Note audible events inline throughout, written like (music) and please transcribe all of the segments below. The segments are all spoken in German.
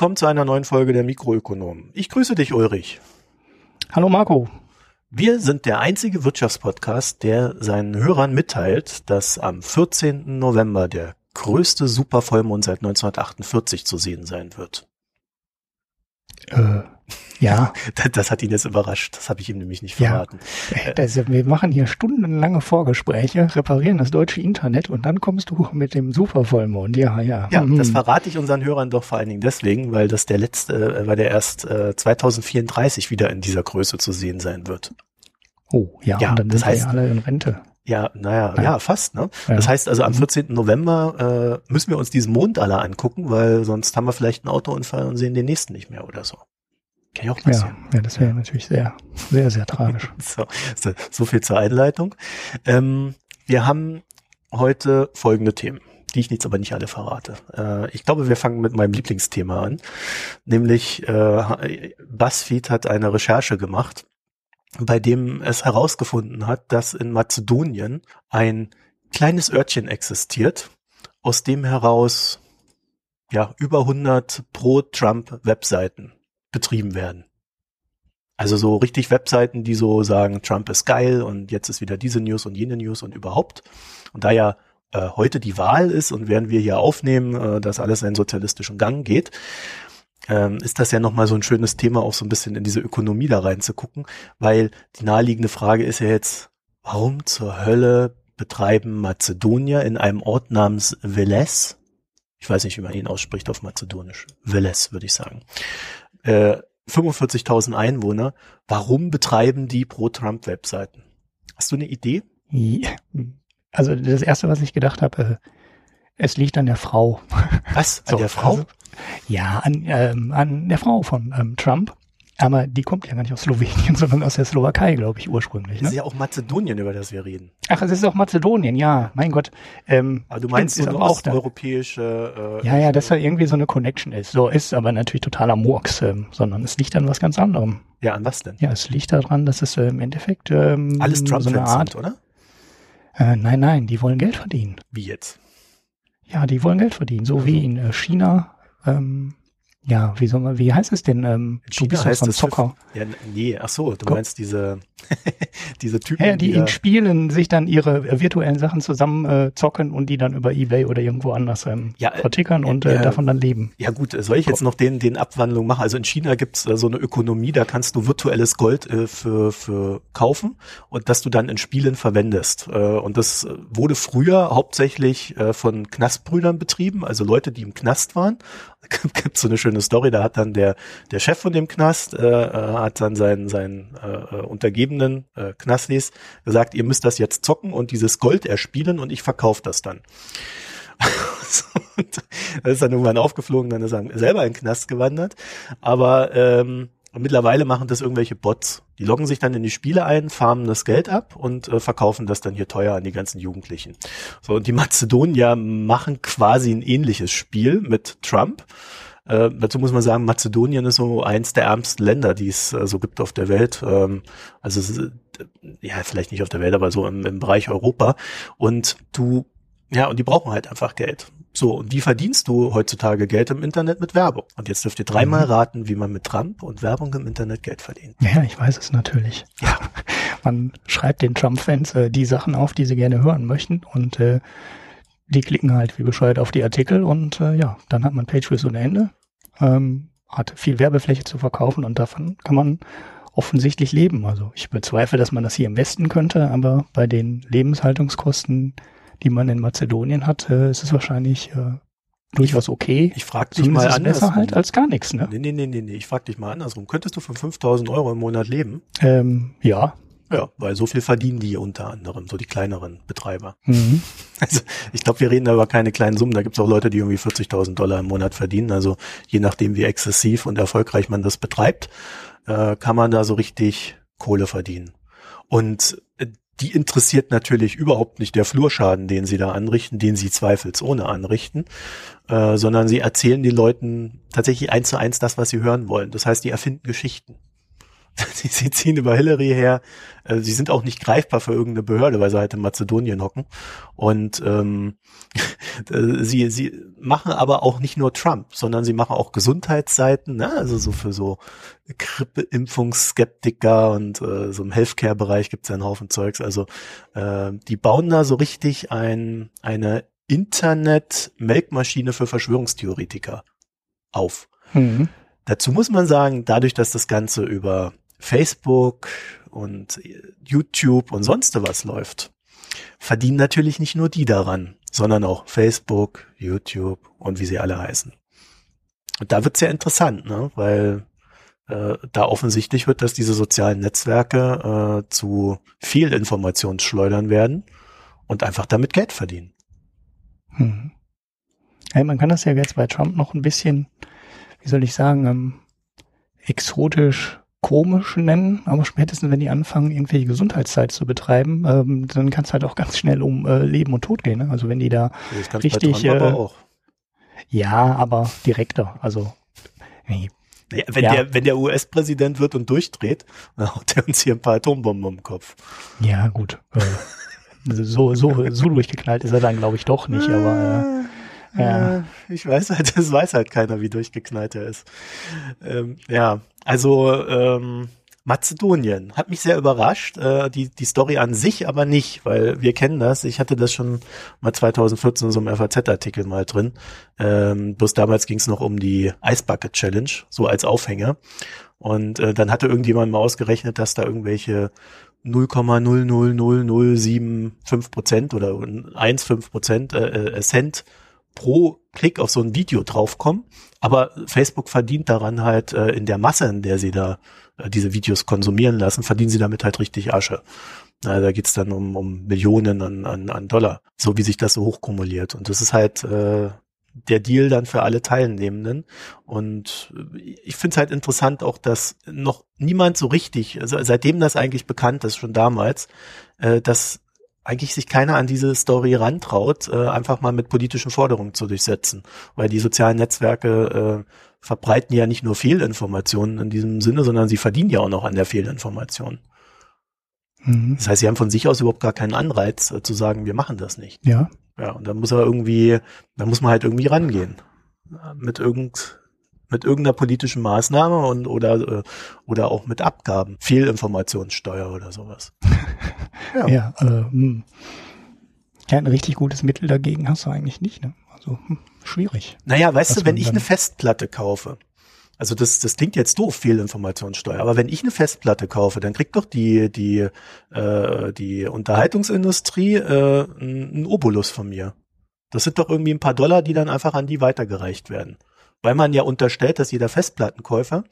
Willkommen zu einer neuen Folge der Mikroökonomen. Ich grüße dich, Ulrich. Hallo Marco. Wir sind der einzige Wirtschaftspodcast, der seinen Hörern mitteilt, dass am 14. November der größte Supervollmond seit 1948 zu sehen sein wird. Äh, ja. (laughs) Das, das, hat ihn jetzt überrascht. Das habe ich ihm nämlich nicht verraten. Ja. Das, wir machen hier stundenlange Vorgespräche, reparieren das deutsche Internet und dann kommst du (laughs) mit dem Supervollmond. Ja, ja. Ja, mhm. das verrate ich unseren Hörern doch vor allen Dingen deswegen, weil das der letzte, äh, weil der erst äh, 2034 wieder in dieser Größe zu sehen sein wird. Oh, ja, ja und dann das sind heißt, wir alle in Rente. Ja, naja, ja, ja fast. Ne? Ja. Das heißt also, am 14. Mhm. November äh, müssen wir uns diesen Mond alle angucken, weil sonst haben wir vielleicht einen Autounfall und sehen den nächsten nicht mehr oder so. Kann ja auch passieren. Ja, ja das wäre ja. natürlich sehr, sehr, sehr tragisch. (laughs) so, so, so viel zur Einleitung. Ähm, wir haben heute folgende Themen, die ich jetzt aber nicht alle verrate. Äh, ich glaube, wir fangen mit meinem Lieblingsthema an, nämlich äh, BuzzFeed hat eine Recherche gemacht, bei dem es herausgefunden hat, dass in Mazedonien ein kleines Örtchen existiert, aus dem heraus ja über 100 Pro-Trump-Webseiten betrieben werden. Also so richtig Webseiten, die so sagen, Trump ist geil und jetzt ist wieder diese News und jene News und überhaupt. Und da ja äh, heute die Wahl ist und während wir hier aufnehmen, äh, dass alles in sozialistischen Gang geht, ähm, ist das ja nochmal so ein schönes Thema, auch so ein bisschen in diese Ökonomie da reinzugucken, weil die naheliegende Frage ist ja jetzt, warum zur Hölle betreiben Mazedonier in einem Ort namens Veles, ich weiß nicht, wie man ihn ausspricht auf Mazedonisch, Veles würde ich sagen, äh, 45.000 Einwohner. Warum betreiben die Pro-Trump-Webseiten? Hast du eine Idee? Also das Erste, was ich gedacht habe, äh, es liegt an der Frau. Was? An (laughs) so, der Frau? Also, ja, an, ähm, an der Frau von ähm, Trump. Aber die kommt ja gar nicht aus Slowenien, (laughs) sondern aus der Slowakei, glaube ich, ursprünglich. Ne? Das ist ja auch Mazedonien, über das wir reden. Ach, es ist auch Mazedonien, ja, mein Gott. Ähm, aber du meinst so eine osteuropäische... Äh, ja, ja, dass da irgendwie so eine Connection ist. So ist aber natürlich totaler Murks, ähm, sondern es liegt an was ganz anderem. Ja, an was denn? Ja, es liegt daran, dass es äh, im Endeffekt ähm, Alles Trump so eine Art... Sind, oder? Äh, nein, nein, die wollen Geld verdienen. Wie jetzt? Ja, die wollen Geld verdienen, so also. wie in äh, China, ähm, ja, wie soll man, wie heißt es denn? Ähm, du bist heißt ein Zocker. Ja, nee, ach so, du meinst diese, (laughs) diese Typen. Ja, die, die in Spielen sich dann ihre äh, virtuellen Sachen zusammen äh, zocken und die dann über Ebay oder irgendwo anders ähm, ja, äh, vertickern und äh, davon dann leben. Ja gut, soll ich jetzt noch den, den Abwandlung machen? Also in China gibt's äh, so eine Ökonomie, da kannst du virtuelles Gold äh, für, für kaufen und das du dann in Spielen verwendest. Äh, und das wurde früher hauptsächlich äh, von Knastbrüdern betrieben, also Leute, die im Knast waren (laughs) so eine schöne Story, da hat dann der, der Chef von dem Knast, äh, äh, hat dann seinen, seinen äh, äh Untergebenen, äh, Knastis, gesagt, ihr müsst das jetzt zocken und dieses Gold erspielen und ich verkaufe das dann. (laughs) das ist dann irgendwann aufgeflogen, dann ist er selber in den Knast gewandert. Aber ähm, und mittlerweile machen das irgendwelche Bots. Die loggen sich dann in die Spiele ein, farmen das Geld ab und äh, verkaufen das dann hier teuer an die ganzen Jugendlichen. So, und die Mazedonier machen quasi ein ähnliches Spiel mit Trump. Äh, dazu muss man sagen, Mazedonien ist so eins der ärmsten Länder, die es äh, so gibt auf der Welt. Ähm, also ist, ja, vielleicht nicht auf der Welt, aber so im, im Bereich Europa. Und du, ja, und die brauchen halt einfach Geld. So, und wie verdienst du heutzutage Geld im Internet mit Werbung? Und jetzt dürft ihr dreimal mhm. raten, wie man mit Trump und Werbung im Internet Geld verdient. Ja, ich weiß es natürlich. Ja. (laughs) Man schreibt den Trump-Fans äh, die Sachen auf, die sie gerne hören möchten und äh, die klicken halt wie bescheuert auf die Artikel und äh, ja, dann hat man Page ohne Ende, ähm, hat viel Werbefläche zu verkaufen und davon kann man offensichtlich leben. Also ich bezweifle, dass man das hier im Westen könnte, aber bei den Lebenshaltungskosten die man in Mazedonien hat, äh, ist es wahrscheinlich äh, durchaus okay. Ich frage dich mal andersrum. besser halt als gar nichts, ne? Nee, nee, nee, nee, nee. ich frage dich mal andersrum. Könntest du von 5000 Euro im Monat leben? Ähm, ja. Ja, weil so viel verdienen die unter anderem, so die kleineren Betreiber. Mhm. (laughs) Also ich glaube, wir reden da über keine kleinen Summen. Da gibt es auch Leute, die irgendwie 40.000 Dollar im Monat verdienen. Also je nachdem, wie exzessiv und erfolgreich man das betreibt, äh, kann man da so richtig Kohle verdienen. Und die interessiert natürlich überhaupt nicht der Flurschaden, den sie da anrichten, den sie zweifelsohne anrichten, äh, sondern sie erzählen den Leuten tatsächlich eins zu eins das, was sie hören wollen. Das heißt, die erfinden Geschichten. (laughs) sie, sie ziehen über Hillary her. Äh, sie sind auch nicht greifbar für irgendeine Behörde, weil sie halt in Mazedonien hocken. Und ähm, (laughs) äh, sie, sie machen aber auch nicht nur Trump, sondern sie machen auch Gesundheitsseiten, ne? also so für so Grippeimpfungsskeptiker und äh, so im Healthcare-Bereich gibt's ja einen Haufen Zeugs. Also äh, die bauen da so richtig ein, eine Internet-Melkmaschine für Verschwörungstheoretiker auf. Mhm. Dazu muss man sagen, dadurch, dass das Ganze über Facebook und YouTube und sonst was läuft, verdienen natürlich nicht nur die daran, sondern auch Facebook, YouTube und wie sie alle heißen. Und da wird's ja interessant, ne? weil äh, da offensichtlich wird, dass diese sozialen Netzwerke äh, zu viel Informationsschleudern werden und einfach damit Geld verdienen. Hm. Ja, man kann das ja jetzt bei Trump noch ein bisschen, wie soll ich sagen, ähm, exotisch komisch nennen, aber spätestens wenn die anfangen, irgendwelche Gesundheitszeit zu betreiben, ähm, dann kann es halt auch ganz schnell um äh, Leben und Tod gehen. Ne? Also wenn die da richtig, äh, aber ja, aber direkter. Also nee. ja, wenn ja. der wenn der US-Präsident wird und durchdreht, (laughs) dann haut er uns hier ein paar Atombomben um den Kopf. Ja gut, äh, so so so durchgeknallt ist er dann glaube ich doch nicht, aber äh, ja. Ich weiß halt, (laughs) das weiß halt keiner, wie durchgeknallt er ist. Ähm, ja, also ähm, Mazedonien hat mich sehr überrascht. Äh, die, die Story an sich aber nicht, weil wir kennen das. Ich hatte das schon mal 2014 in so einem FAZ-Artikel mal drin. Ähm, bloß damals ging es noch um die Ice Bucket Challenge, so als Aufhänger. Und äh, dann hatte irgendjemand mal ausgerechnet, dass da irgendwelche 0,00075 Prozent oder 1,5 Prozent äh, äh, Cent pro Klick auf so ein Video draufkommen. Aber Facebook verdient daran halt äh, in der Masse, in der sie da äh, diese Videos konsumieren lassen, verdienen sie damit halt richtig Asche. Na, da geht's dann um, um Millionen an, an, an Dollar, so wie sich das so hochkumuliert. Und das ist halt äh, der Deal dann für alle Teilnehmenden. Und ich finde es halt interessant auch, dass noch niemand so richtig, also seitdem das eigentlich bekannt ist, schon damals, äh, dass eigentlich sich keiner an diese Story rantraut, äh, einfach mal mit politischen Forderungen zu durchsetzen. Weil die sozialen Netzwerke äh, verbreiten ja nicht nur Fehlinformationen in diesem Sinne, sondern sie verdienen ja auch noch an der Fehlinformation. Mhm. Das heißt, sie haben von sich aus überhaupt gar keinen Anreiz äh, zu sagen, wir machen das nicht. Ja. Ja, und da muss er irgendwie, da muss man halt irgendwie rangehen. Mit irgend, mit irgendeiner politischen Maßnahme und oder äh, oder auch mit Abgaben, Fehlinformationssteuer oder sowas. (laughs) ja, ja, äh, hm. ja, ein richtig gutes Mittel dagegen hast du eigentlich nicht. Ne? Also hm, schwierig. Naja, weißt du, wenn ich eine Festplatte kaufe, also das, das klingt jetzt doof, Fehlinformationssteuer, aber wenn ich eine Festplatte kaufe, dann kriegt doch die, die, äh, die Unterhaltungsindustrie äh, einen Obolus von mir. Das sind doch irgendwie ein paar Dollar, die dann einfach an die weitergereicht werden weil man ja unterstellt, dass jeder Festplattenkäufer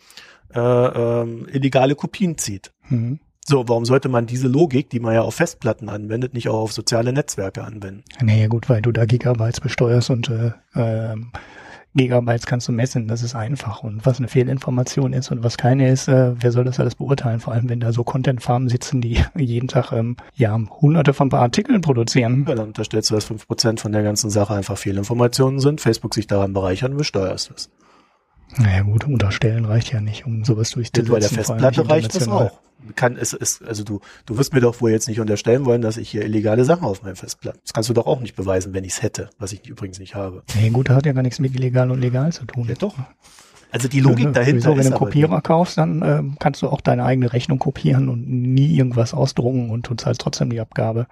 äh, ähm, illegale Kopien zieht. Mhm. So, warum sollte man diese Logik, die man ja auf Festplatten anwendet, nicht auch auf soziale Netzwerke anwenden? Naja, gut, weil du da Gigabytes besteuerst und äh, ähm, Gigabytes kannst du messen, das ist einfach. Und was eine Fehlinformation ist und was keine ist, äh, wer soll das alles beurteilen? Vor allem, wenn da so Content-Farmen sitzen, die (laughs) jeden Tag ähm, ja hunderte von paar Artikeln produzieren. Ja, dann unterstellst du, dass fünf Prozent von der ganzen Sache einfach Fehlinformationen sind, Facebook sich daran bereichert und besteuerst es. Naja gut, unterstellen reicht ja nicht, um sowas durchzusetzen. Bei der Festplatte reicht das auch. Kann es ist also du du wirst mir doch wohl jetzt nicht unterstellen wollen, dass ich hier illegale Sachen auf meinem Festplatte. Das kannst du doch auch nicht beweisen, wenn ich es hätte, was ich übrigens nicht habe. Nee, gut, das hat ja gar nichts mit illegal und legal zu tun. Ja doch. Also die Logik ja, dahinter sowieso, wenn du einen Kopierer kaufst, dann äh, kannst du auch deine eigene Rechnung kopieren und nie irgendwas ausdrucken und du zahlst trotzdem die Abgabe.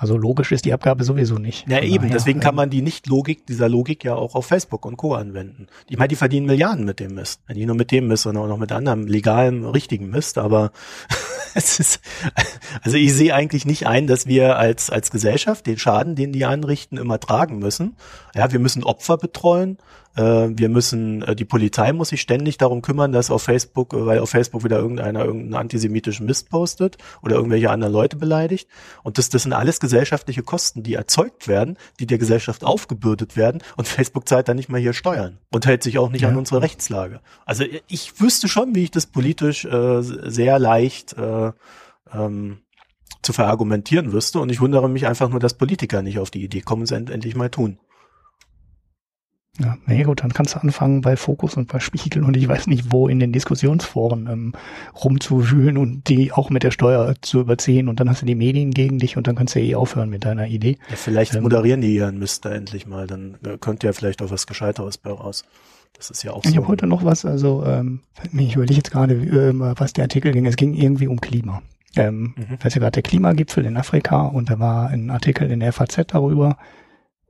Also logisch ist die Abgabe sowieso nicht. Ja, eben. Daher, Deswegen kann man die Nicht-Logik dieser Logik ja auch auf Facebook und Co. anwenden. Ich meine, die verdienen Milliarden mit dem Mist. Nicht nur mit dem Mist, sondern auch noch mit anderem legalen, richtigen Mist. Aber (laughs) es ist, also ich sehe eigentlich nicht ein, dass wir als, als Gesellschaft den Schaden, den die anrichten, immer tragen müssen. Ja, wir müssen Opfer betreuen. Äh, wir müssen, äh, die Polizei muss sich ständig darum kümmern, dass auf Facebook, äh, weil auf Facebook wieder irgendeiner irgendeinen antisemitischen Mist postet oder irgendwelche anderen Leute beleidigt. Und das, das sind alles gesellschaftliche Kosten, die erzeugt werden, die der Gesellschaft aufgebürdet werden. Und Facebook zahlt dann nicht mal hier Steuern und hält sich auch nicht ja. an unsere Rechtslage. Also ich wüsste schon, wie ich das politisch äh, sehr leicht äh, ähm, zu verargumentieren wüsste. Und ich wundere mich einfach nur, dass Politiker nicht auf die Idee kommen, es endlich mal tun. Ja, nee, gut, dann kannst du anfangen bei Fokus und bei Spiegel und ich weiß nicht wo in den Diskussionsforen ähm, rumzuwühlen und die auch mit der Steuer zu überziehen und dann hast du die Medien gegen dich und dann kannst du ja eh aufhören mit deiner Idee. Ja, vielleicht ähm, moderieren die ihren Mister endlich mal, dann äh, könnte ja vielleicht auch was Gescheiteres bei raus. Das ist ja auch ich so. Ich habe heute noch was, also ähm, ich überlege jetzt gerade, äh, was der Artikel ging. Es ging irgendwie um Klima. Ähm, mhm. Ist ja gerade der Klimagipfel in Afrika und da war ein Artikel in der FAZ darüber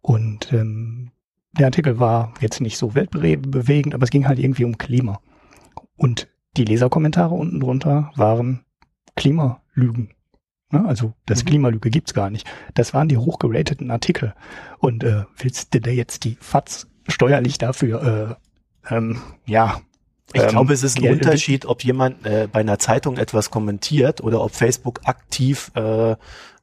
und ähm, der Artikel war jetzt nicht so weltbewegend, aber es ging halt irgendwie um Klima. Und die Leserkommentare unten drunter waren Klimalügen. Ne? Also das mhm. Klimalüge gibt's gar nicht. Das waren die hochgerateten Artikel. Und äh, willst du da jetzt die FATS steuerlich dafür, äh, ähm, ja, ich ähm, glaube, es ist ein Unterschied, ob jemand äh, bei einer Zeitung etwas kommentiert oder ob Facebook aktiv äh,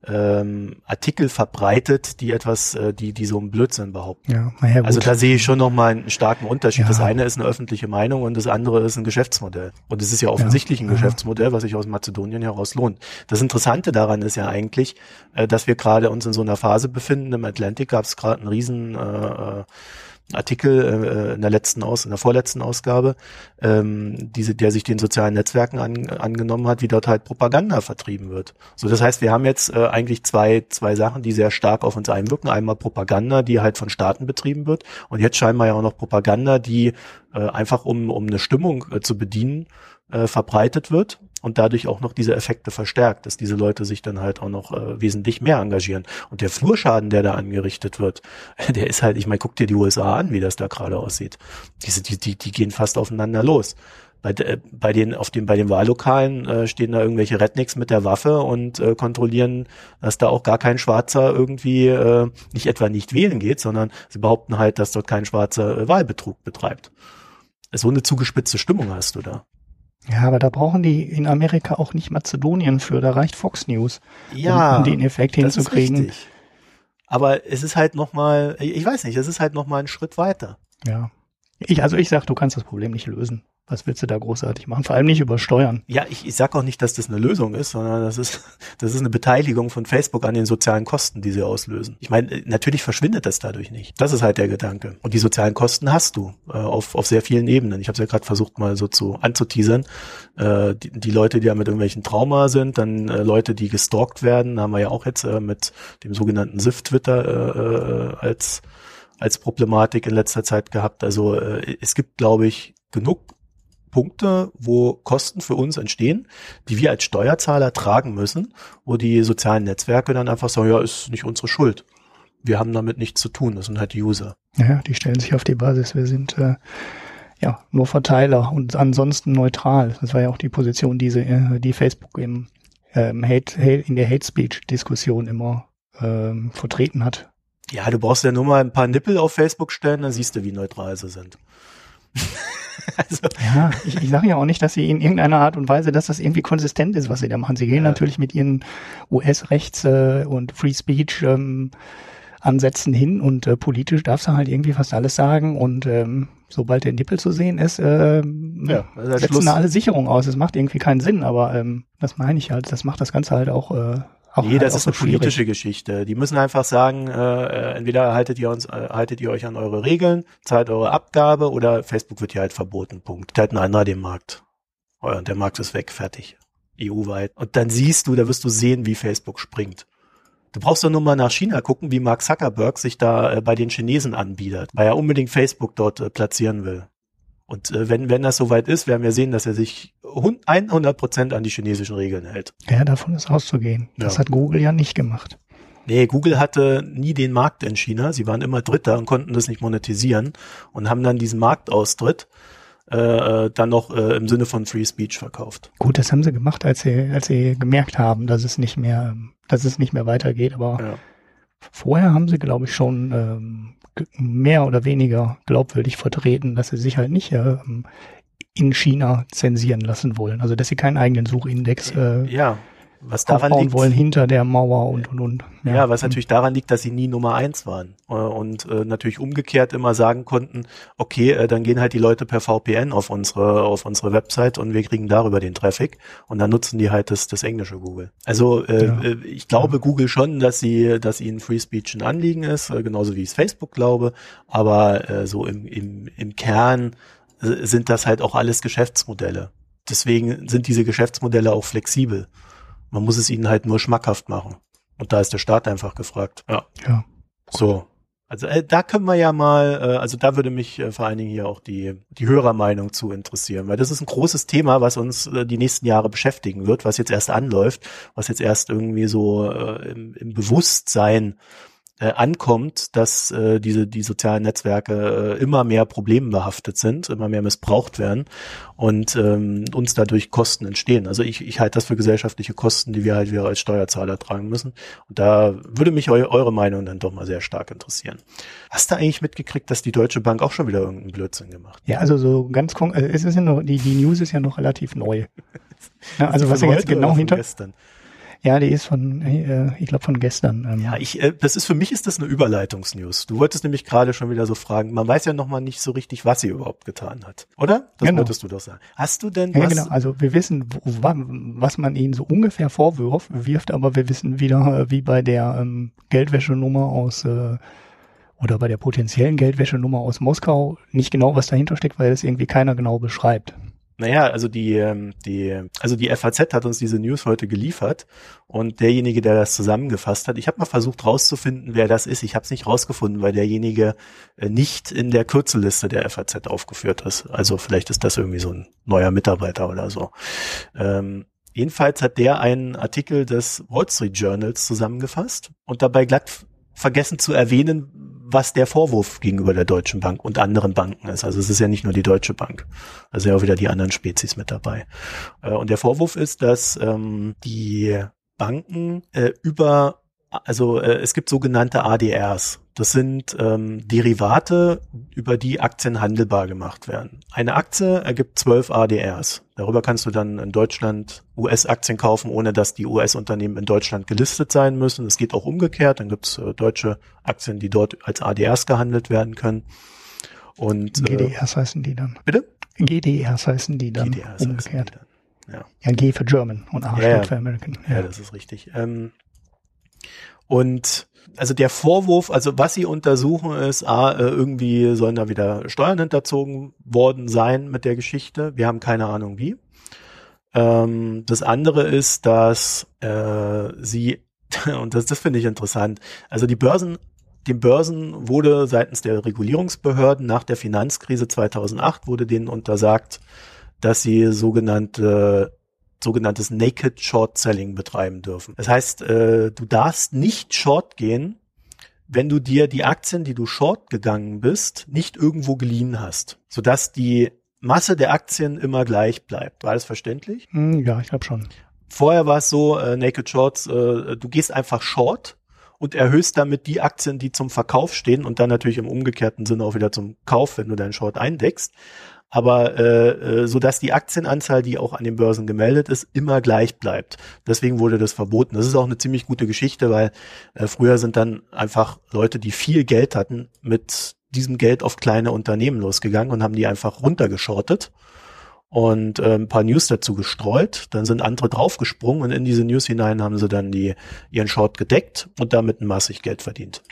ähm, Artikel verbreitet, die etwas, äh, die, die so einen Blödsinn behaupten. Ja, ja, also da sehe ich schon nochmal einen starken Unterschied. Ja. Das eine ist eine öffentliche Meinung und das andere ist ein Geschäftsmodell. Und es ist ja offensichtlich ein Geschäftsmodell, was sich aus Mazedonien heraus lohnt. Das Interessante daran ist ja eigentlich, äh, dass wir gerade uns in so einer Phase befinden. Im Atlantik gab es gerade einen riesen äh, äh Artikel äh, in der letzten Aus, in der vorletzten Ausgabe, ähm, diese, der sich den sozialen Netzwerken an, angenommen hat, wie dort halt Propaganda vertrieben wird. So, das heißt, wir haben jetzt äh, eigentlich zwei zwei Sachen, die sehr stark auf uns einwirken. Einmal Propaganda, die halt von Staaten betrieben wird, und jetzt scheinbar ja auch noch Propaganda, die äh, einfach um um eine Stimmung äh, zu bedienen äh, verbreitet wird und dadurch auch noch diese Effekte verstärkt, dass diese Leute sich dann halt auch noch äh, wesentlich mehr engagieren. Und der Flurschaden, der da angerichtet wird, (laughs) der ist halt, ich meine, guck dir die USA an, wie das da gerade aussieht. Diese, die, die, die gehen fast aufeinander los. Bei, äh, bei den, auf dem, bei den Wahllokalen äh, stehen da irgendwelche Rednecks mit der Waffe und äh, kontrollieren, dass da auch gar kein Schwarzer irgendwie äh, nicht etwa nicht wählen geht, sondern sie behaupten halt, dass dort kein Schwarzer äh, Wahlbetrug betreibt. So eine zugespitzte Stimmung hast du da. Ja, aber da brauchen die in Amerika auch nicht Mazedonien für, da reicht Fox News, ja, um, um den Effekt hinzukriegen. Aber es ist halt nochmal, ich weiß nicht, es ist halt nochmal ein Schritt weiter. Ja. Ich, also ich sag, du kannst das Problem nicht lösen. Was willst du da großartig machen? Vor allem nicht über Steuern. Ja, ich, ich sage auch nicht, dass das eine Lösung ist, sondern das ist, (laughs) das ist eine Beteiligung von Facebook an den sozialen Kosten, die sie auslösen. Ich meine, natürlich verschwindet das dadurch nicht. Das ist halt der Gedanke. Und die sozialen Kosten hast du äh, auf, auf sehr vielen Ebenen. Ich habe es ja gerade versucht, mal so zu anzuteasern. Äh, die, die Leute, die ja mit irgendwelchen Trauma sind, dann äh, Leute, die gestalkt werden, haben wir ja auch jetzt äh, mit dem sogenannten SIF-Twitter äh, äh, als als Problematik in letzter Zeit gehabt. Also äh, es gibt, glaube ich, genug Punkte, wo Kosten für uns entstehen, die wir als Steuerzahler tragen müssen, wo die sozialen Netzwerke dann einfach sagen, ja, ist nicht unsere Schuld. Wir haben damit nichts zu tun, das sind halt die User. Ja, die stellen sich auf die Basis, wir sind äh, ja nur Verteiler und ansonsten neutral. Das war ja auch die Position, die, sie, äh, die Facebook im ähm, Hate, Hate, in der Hate Speech Diskussion immer ähm, vertreten hat. Ja, du brauchst ja nur mal ein paar Nippel auf Facebook stellen, dann siehst du, wie neutral sie sind. (laughs) (laughs) also. Ja, ich, ich sage ja auch nicht, dass sie in irgendeiner Art und Weise, dass das irgendwie konsistent ist, was sie da machen. Sie gehen ja. natürlich mit ihren US-Rechts- äh, und Free Speech ähm, Ansätzen hin und äh, politisch darfst du halt irgendwie fast alles sagen und ähm, sobald der Nippel zu sehen ist, äh, ja, setzen da alle Sicherungen aus. Es macht irgendwie keinen Sinn, aber ähm, das meine ich halt, das macht das Ganze halt auch äh, auch nee, das ist eine politische schwierig. Geschichte. Die müssen einfach sagen, äh, äh, entweder haltet ihr uns, äh, haltet ihr euch an eure Regeln, zahlt eure Abgabe oder Facebook wird hier halt verboten. Punkt. Teilt ein anderer den Markt. Und der Markt ist weg, fertig. EU-weit. Und dann siehst du, da wirst du sehen, wie Facebook springt. Du brauchst doch nur mal nach China gucken, wie Mark Zuckerberg sich da äh, bei den Chinesen anbietet, weil er unbedingt Facebook dort äh, platzieren will. Und äh, wenn, wenn das soweit ist, werden wir sehen, dass er sich 100 Prozent an die chinesischen Regeln hält. Ja, davon ist auszugehen. Das ja. hat Google ja nicht gemacht. Nee, Google hatte nie den Markt in China. Sie waren immer Dritter und konnten das nicht monetisieren und haben dann diesen Marktaustritt äh, äh, dann noch äh, im Sinne von Free Speech verkauft. Gut, das haben sie gemacht, als sie, als sie gemerkt haben, dass es nicht mehr, dass es nicht mehr weitergeht. Aber ja. vorher haben sie, glaube ich, schon ähm, mehr oder weniger glaubwürdig vertreten, dass sie sich halt nicht ähm, in China zensieren lassen wollen. Also dass sie keinen eigenen Suchindex äh, ja. was daran aufbauen liegt, wollen hinter der Mauer und und und. Ja, was natürlich daran liegt, dass sie nie Nummer eins waren äh, und äh, natürlich umgekehrt immer sagen konnten, okay, äh, dann gehen halt die Leute per VPN auf unsere auf unsere Website und wir kriegen darüber den Traffic und dann nutzen die halt das das englische Google. Also äh, Ja. äh, ich glaube Google schon, dass sie dass ihnen Free Speech ein Anliegen ist, äh, genauso wie ich es Facebook glaube, aber äh, so im im im Kern sind das halt auch alles Geschäftsmodelle. Deswegen sind diese Geschäftsmodelle auch flexibel. Man muss es ihnen halt nur schmackhaft machen. Und da ist der Staat einfach gefragt. Ja. Ja. So. Also äh, da können wir ja mal, äh, also da würde mich äh, vor allen Dingen hier auch die, die Hörermeinung zu interessieren, weil das ist ein großes Thema, was uns äh, die nächsten Jahre beschäftigen wird, was jetzt erst anläuft, was jetzt erst irgendwie so äh, im, im Bewusstsein äh, ankommt, dass äh, diese die sozialen Netzwerke äh, immer mehr problembehaftet sind, immer mehr missbraucht werden und ähm, uns dadurch Kosten entstehen. Also ich, ich halte das für gesellschaftliche Kosten, die wir halt wieder als Steuerzahler tragen müssen. Und da würde mich eu eure Meinung dann doch mal sehr stark interessieren. Hast du eigentlich mitgekriegt, dass die Deutsche Bank auch schon wieder irgendeinen Blödsinn gemacht? Ja, also so ganz kon äh, es ist ja noch, die, die News ist ja noch relativ neu. (laughs) Ja, also was er jetzt genau hinter, gestern? Ja, die ist von, äh, ich glaube von gestern. Ähm, Ja, ich, äh, das ist für mich ist das eine Überleitungsnews. Du wolltest nämlich gerade schon wieder so fragen. Man weiß ja noch mal nicht so richtig, was sie überhaupt getan hat, oder? Das Genau. wolltest du doch sagen. Hast du denn Ja, was? genau. Also wir wissen, wo, wa- was man ihnen so ungefähr vorwirft, wirft, aber wir wissen wieder, äh, wie bei der ähm, Geldwäschenummer aus äh, oder bei der potenziellen Geldwäschenummer aus Moskau nicht genau, was dahinter steckt, weil das irgendwie keiner genau beschreibt. Naja, also die, ähm, die, also die FAZ hat uns diese News heute geliefert und derjenige, der das zusammengefasst hat, ich habe mal versucht rauszufinden, wer das ist. Ich habe es nicht rausgefunden, weil derjenige äh, nicht in der Kürzelliste der FAZ aufgeführt ist. Also vielleicht ist das irgendwie so ein neuer Mitarbeiter oder so. Ähm, jedenfalls hat der einen Artikel des Wall Street Journals zusammengefasst und dabei glatt vergessen zu erwähnen, was der Vorwurf gegenüber der Deutschen Bank und anderen Banken ist. Also es ist ja nicht nur die Deutsche Bank, also ja auch wieder die anderen Spezies mit dabei. Äh, Und der Vorwurf ist, dass ähm, die Banken äh, über, also äh, es gibt sogenannte ADRs. Das sind ähm, Derivate, über die Aktien handelbar gemacht werden. Eine Aktie ergibt zwölf ADRs. Darüber kannst du dann in Deutschland US-Aktien kaufen, ohne dass die US-Unternehmen in Deutschland gelistet sein müssen. Es geht auch umgekehrt. Dann gibt es äh, deutsche Aktien, die dort als ADRs gehandelt werden können. Und äh, GDRs heißen die dann. bitte? GDRs heißen die dann GDRs umgekehrt. die dann. Ja. Ja, G für German und A ja. steht für American. Ja, Ja. das ist richtig. Ähm, und also der Vorwurf, also was sie untersuchen ist, ah, irgendwie sollen da wieder Steuern hinterzogen worden sein mit der Geschichte. Wir haben keine Ahnung wie. Ähm, das andere ist, dass äh, sie, (laughs) und das, das finde ich interessant, also die Börsen, den Börsen wurde seitens der Regulierungsbehörden nach der Finanzkrise 2008 wurde denen untersagt, dass sie sogenannte sogenanntes Naked Short Selling betreiben dürfen. Das heißt, äh, du darfst nicht Short gehen, wenn du dir die Aktien, die du Short gegangen bist, nicht irgendwo geliehen hast, sodass die Masse der Aktien immer gleich bleibt. War das verständlich? Hm, ja, ich glaube schon. Vorher war es so, äh, Naked Shorts, äh, du gehst einfach Short und erhöhst damit die Aktien, die zum Verkauf stehen und dann natürlich im umgekehrten Sinne auch wieder zum Kauf, wenn du deinen Short eindeckst. Aber äh, äh, so dass die Aktienanzahl, die auch an den Börsen gemeldet ist, immer gleich bleibt. Deswegen wurde das verboten. Das ist auch eine ziemlich gute Geschichte, weil äh, früher sind dann einfach Leute, die viel Geld hatten, mit diesem Geld auf kleine Unternehmen losgegangen und haben die einfach runtergeschortet und äh, ein paar News dazu gestreut. Dann sind andere draufgesprungen und in diese News hinein haben sie dann die, ihren Short gedeckt und damit massig Geld verdient.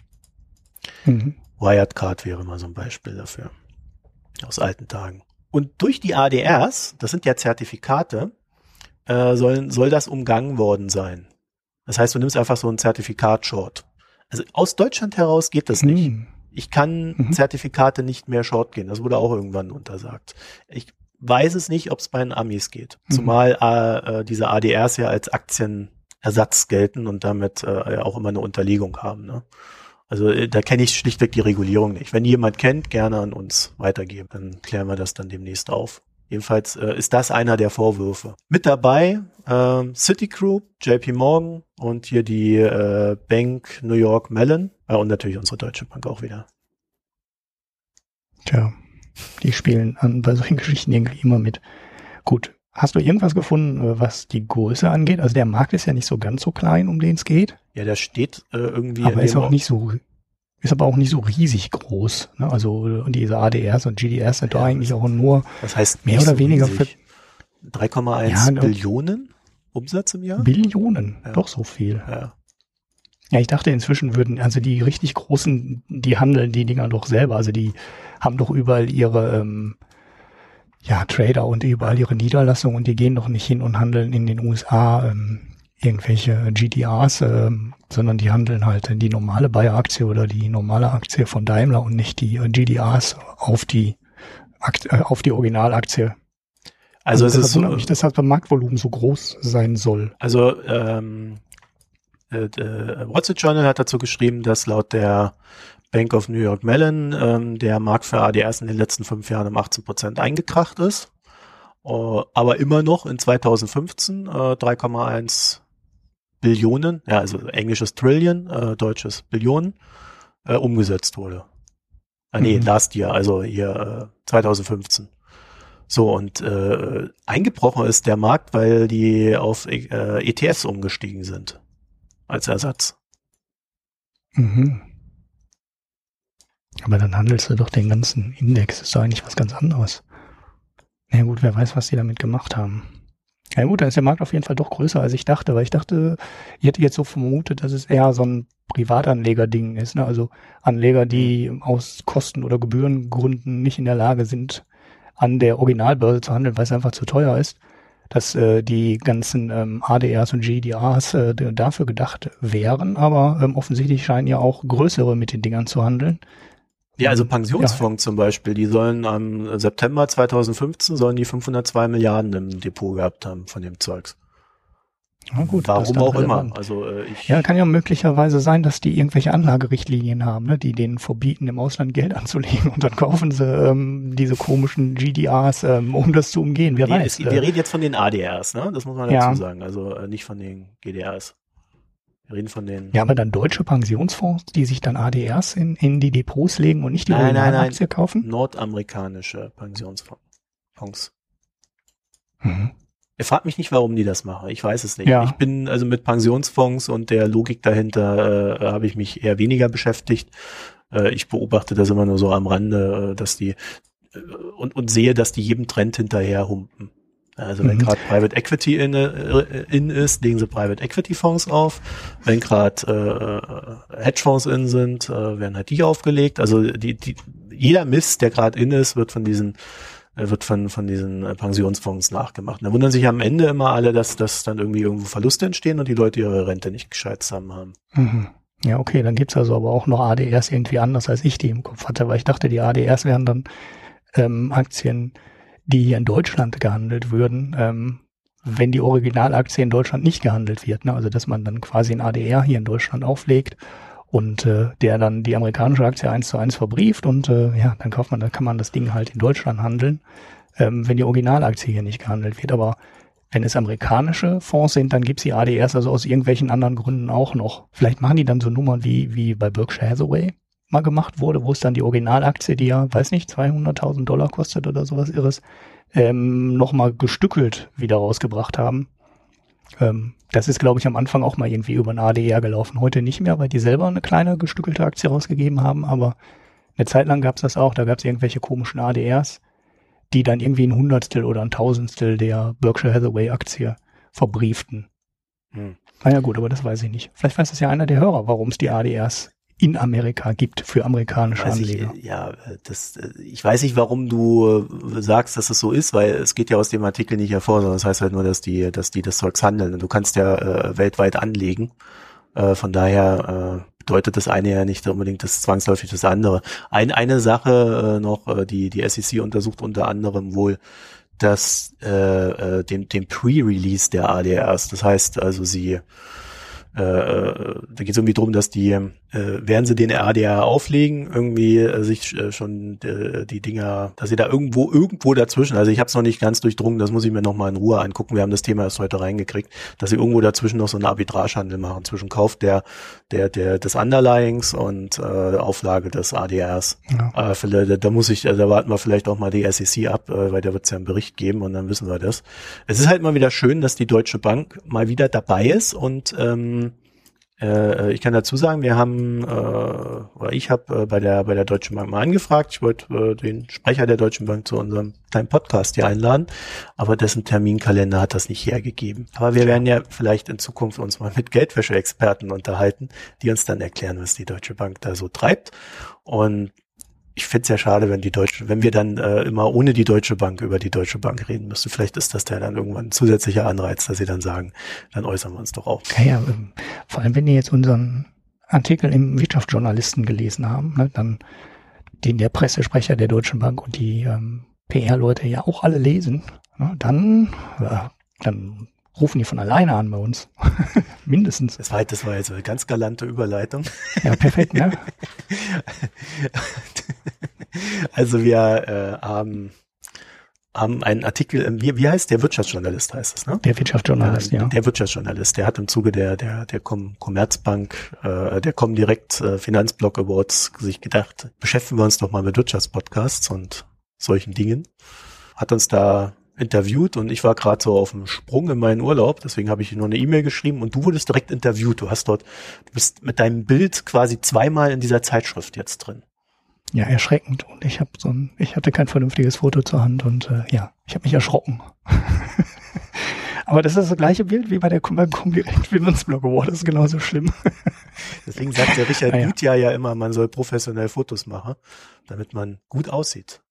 Mhm. Wirecard wäre mal so ein Beispiel dafür. Aus alten Tagen. Und durch die ADRs, das sind ja Zertifikate, äh, soll, soll das umgangen worden sein. Das heißt, du nimmst einfach so ein Zertifikat-Short. Also aus Deutschland heraus geht das nicht. Hm. Ich kann Mhm. Zertifikate nicht mehr short gehen. Das wurde auch irgendwann untersagt. Ich weiß es nicht, ob es bei den Amis geht. Mhm. Zumal äh, äh, diese ADRs ja als Aktienersatz gelten und damit äh, ja auch immer eine Unterlegung haben. Ne? Also äh, da kenne ich schlichtweg die Regulierung nicht. Wenn jemand kennt, gerne an uns weitergeben. Dann klären wir das dann demnächst auf. Jedenfalls äh, ist das einer der Vorwürfe. Mit dabei ähm, Citigroup, JP Morgan und hier die äh, Bank New York Mellon äh, und natürlich unsere Deutsche Bank auch wieder. Tja, die spielen an bei solchen Geschichten irgendwie immer mit. Gut, Hast du irgendwas gefunden, äh, was die Größe angeht? Also der Markt ist ja nicht so ganz so klein, um den es geht. Ja, der steht äh, irgendwie. Aber ist auch nicht so, ist aber auch nicht so riesig groß. Ne? Also diese ADRs und GDRs sind ja, doch eigentlich auch nur das heißt mehr oder so weniger für 3,1 ja, ne, Billionen Umsatz im Jahr? Billionen, ja. doch so viel. Ja. Ja, ich dachte inzwischen würden, also die richtig großen, die handeln die Dinger doch selber. Also die haben doch überall ihre ähm, ja, Trader und überall ihre Niederlassungen und die gehen doch nicht hin und handeln in den USA ähm, irgendwelche GDRs, ähm, sondern die handeln halt die normale Bayer-Aktie oder die normale Aktie von Daimler und nicht die äh, GDRs auf die Akt, äh, auf die Originalaktie. Also, also es ist so, mich, dass das Marktvolumen so groß sein soll. Also ähm, äh, äh, Wall Street Journal hat dazu geschrieben, dass laut der Bank of New York Mellon ähm, der Markt für ADRs in den letzten fünf Jahren um 18 Prozent eingekracht ist, uh, aber immer noch in 2015 äh, 3,1 Billionen, ja also englisches Trillion, äh, deutsches Billionen, äh, umgesetzt wurde. Ah, nee, mhm. last year, also hier äh, 2015. So, und äh, eingebrochen ist der Markt, weil die auf äh, ETFs umgestiegen sind als Ersatz. Mhm. Aber dann handelst du doch den ganzen Index. Das ist doch eigentlich was ganz anderes. Na ja, gut, wer weiß, was die damit gemacht haben. Ja gut, dann ist der Markt auf jeden Fall doch größer, als ich dachte, weil ich dachte, ich hätte jetzt so vermutet, dass es eher so ein Privatanleger-Ding ist. Ne? Also Anleger, die aus Kosten- oder Gebührengründen nicht in der Lage sind, an der Originalbörse zu handeln, weil es einfach zu teuer ist, dass äh, die ganzen ähm, ADRs und GDRs äh, dafür gedacht wären, aber ähm, offensichtlich scheinen ja auch größere mit den Dingern zu handeln. Ja, also Pensionsfonds ja. zum Beispiel, die sollen am September 2015 sollen die 502 Milliarden im Depot gehabt haben von dem Zeugs. Na gut, Warum auch relevant. immer. Also, äh, ich ja, kann ja möglicherweise sein, dass die irgendwelche Anlagerichtlinien haben, ne, die denen verbieten, im Ausland Geld (laughs) anzulegen und dann kaufen sie ähm, diese komischen GDRs, ähm, um das zu umgehen. Wer nee, weiß. Es, äh, wir reden jetzt von den ADRs, ne? Das muss man dazu ja. sagen. Also äh, nicht von den GDRs. Wir reden von den. Ja, aber dann deutsche Pensionsfonds, die sich dann ADRs in, in die Depots legen und nicht die nein, nein, Aktie kaufen? Nordamerikanische Pensionsfonds. Mhm. Er fragt mich nicht, warum die das machen. Ich weiß es nicht. Ja. Ich bin also mit Pensionsfonds und der Logik dahinter äh, habe ich mich eher weniger beschäftigt. Äh, ich beobachte das immer nur so am Rande, äh, dass die äh, und, und sehe, dass die jedem Trend hinterher humpen. Also wenn mhm. gerade Private Equity in, äh, in ist, legen sie Private Equity Fonds auf. Wenn gerade äh, Hedgefonds in sind, äh, werden halt die aufgelegt. Also die, die, jeder Mist, der gerade in ist, wird von diesen äh, wird von, von diesen äh, Pensionsfonds nachgemacht. Und da wundern sich am Ende immer alle, dass, dass dann irgendwie irgendwo Verluste entstehen und die Leute ihre Rente nicht gescheit zusammen haben. Mhm. Ja, okay, dann gibt's also aber auch noch ADRs irgendwie anders, als ich die im Kopf hatte, weil ich dachte, die ADRs wären dann ähm, Aktien, die hier in Deutschland gehandelt würden, ähm, wenn die Originalaktie in Deutschland nicht gehandelt wird. Ne? Also dass man dann quasi ein ADR hier in Deutschland auflegt und äh, der dann die amerikanische Aktie eins zu eins verbrieft und äh, ja, dann kauft man, dann kann man das Ding halt in Deutschland handeln, ähm, wenn die Originalaktie hier nicht gehandelt wird. Aber wenn es amerikanische Fonds sind, dann gibt's die ADRs also aus irgendwelchen anderen Gründen auch noch. Vielleicht machen die dann so Nummern wie, wie bei Berkshire Hathaway mal gemacht wurde, wo es dann die Originalaktie, die ja, weiß nicht, 200.000 Dollar kostet oder sowas Irres, ähm, nochmal gestückelt wieder rausgebracht haben. Ähm, das ist, glaube ich, am Anfang auch mal irgendwie über ein ADR gelaufen. Heute nicht mehr, weil die selber eine kleine gestückelte Aktie rausgegeben haben, aber eine Zeit lang gab es das auch. Da gab es irgendwelche komischen ADRs, die dann irgendwie ein Hundertstel oder ein Tausendstel der Berkshire Hathaway Aktie verbrieften. Hm. Naja gut, aber das weiß ich nicht. Vielleicht weiß das ja einer der Hörer, warum es die ADRs in Amerika gibt für amerikanische weiß Anleger. Ich, ja, das, ich weiß nicht, warum du sagst, dass es so ist, weil es geht ja aus dem Artikel nicht hervor, sondern das heißt halt nur, dass die, dass die das Zeugs handeln. Und du kannst ja äh, weltweit anlegen. Äh, von daher äh, bedeutet das eine ja nicht unbedingt das zwangsläufig das andere. Ein, eine Sache äh, noch, äh, die die SEC untersucht unter anderem wohl das äh, äh, den, den Pre-Release der ADRs. Das heißt also, sie äh, da geht es irgendwie drum, dass die, äh, werden sie den ADR auflegen, irgendwie äh, sich äh, schon äh, die Dinger, dass sie da irgendwo, irgendwo dazwischen, also ich habe es noch nicht ganz durchdrungen, das muss ich mir nochmal in Ruhe angucken, wir haben das Thema erst heute reingekriegt, dass sie irgendwo dazwischen noch so einen Arbitragehandel machen, zwischen Kauf der, der, der, des Underlyings und äh, Auflage des ADRs. Ja. Äh, vielleicht, da, da muss ich, da warten wir vielleicht auch mal die SEC ab, äh, weil da wird es ja einen Bericht geben und dann wissen wir das. Es ist halt mal wieder schön, dass die Deutsche Bank mal wieder dabei ist und ähm, äh, ich kann dazu sagen, wir haben, äh, oder ich habe äh, bei der bei der Deutschen Bank mal angefragt. Ich wollte äh, den Sprecher der Deutschen Bank zu unserem kleinen Podcast hier einladen, aber dessen Terminkalender hat das nicht hergegeben. Aber wir werden ja vielleicht in Zukunft uns mal mit Geldwäsche-Experten unterhalten, die uns dann erklären, was die Deutsche Bank da so treibt. Und ich fände es ja schade, wenn die Deutsche, wenn wir dann äh, immer ohne die Deutsche Bank über die Deutsche Bank reden müssten. Vielleicht ist das ja dann irgendwann ein zusätzlicher Anreiz, dass sie dann sagen, dann äußern wir uns doch auch. Ja, ja ähm, vor allem wenn die jetzt unseren Artikel im Wirtschaftsjournalisten gelesen haben, ne, dann den der Pressesprecher der Deutschen Bank und die ähm, PR-Leute ja auch alle lesen, ne, dann, ja, dann rufen die von alleine an bei uns. (laughs) Mindestens. Das war, das war jetzt eine ganz galante Überleitung. Ja, perfekt, ne? (laughs) also wir äh, haben haben einen Artikel, wie, wie heißt der Wirtschaftsjournalist heißt es, ne? Der Wirtschaftsjournalist, äh, ja. Der Wirtschaftsjournalist, der hat im Zuge der der der Com Commerzbank, äh, der Comdirect äh, Finanzblock Awards sich gedacht, beschäftigen wir uns doch mal mit Wirtschaftspodcasts und solchen Dingen. Hat uns da interviewt und ich war gerade so auf dem Sprung in meinen Urlaub, deswegen habe ich nur eine E-Mail geschrieben und du wurdest direkt interviewt. Du hast dort, du bist mit deinem Bild quasi zweimal in dieser Zeitschrift jetzt drin. Ja, erschreckend. Und ich habe so ein, ich hatte kein vernünftiges Foto zur Hand und äh, ja, ich habe mich erschrocken. (laughs) Aber das ist das gleiche Bild wie bei der beim Comdirect (laughs) Finanzblog Award. Das ist genauso schlimm. (laughs) Deswegen sagt der Richard ah, ja. ja immer, man soll professionell Fotos machen, damit man gut aussieht.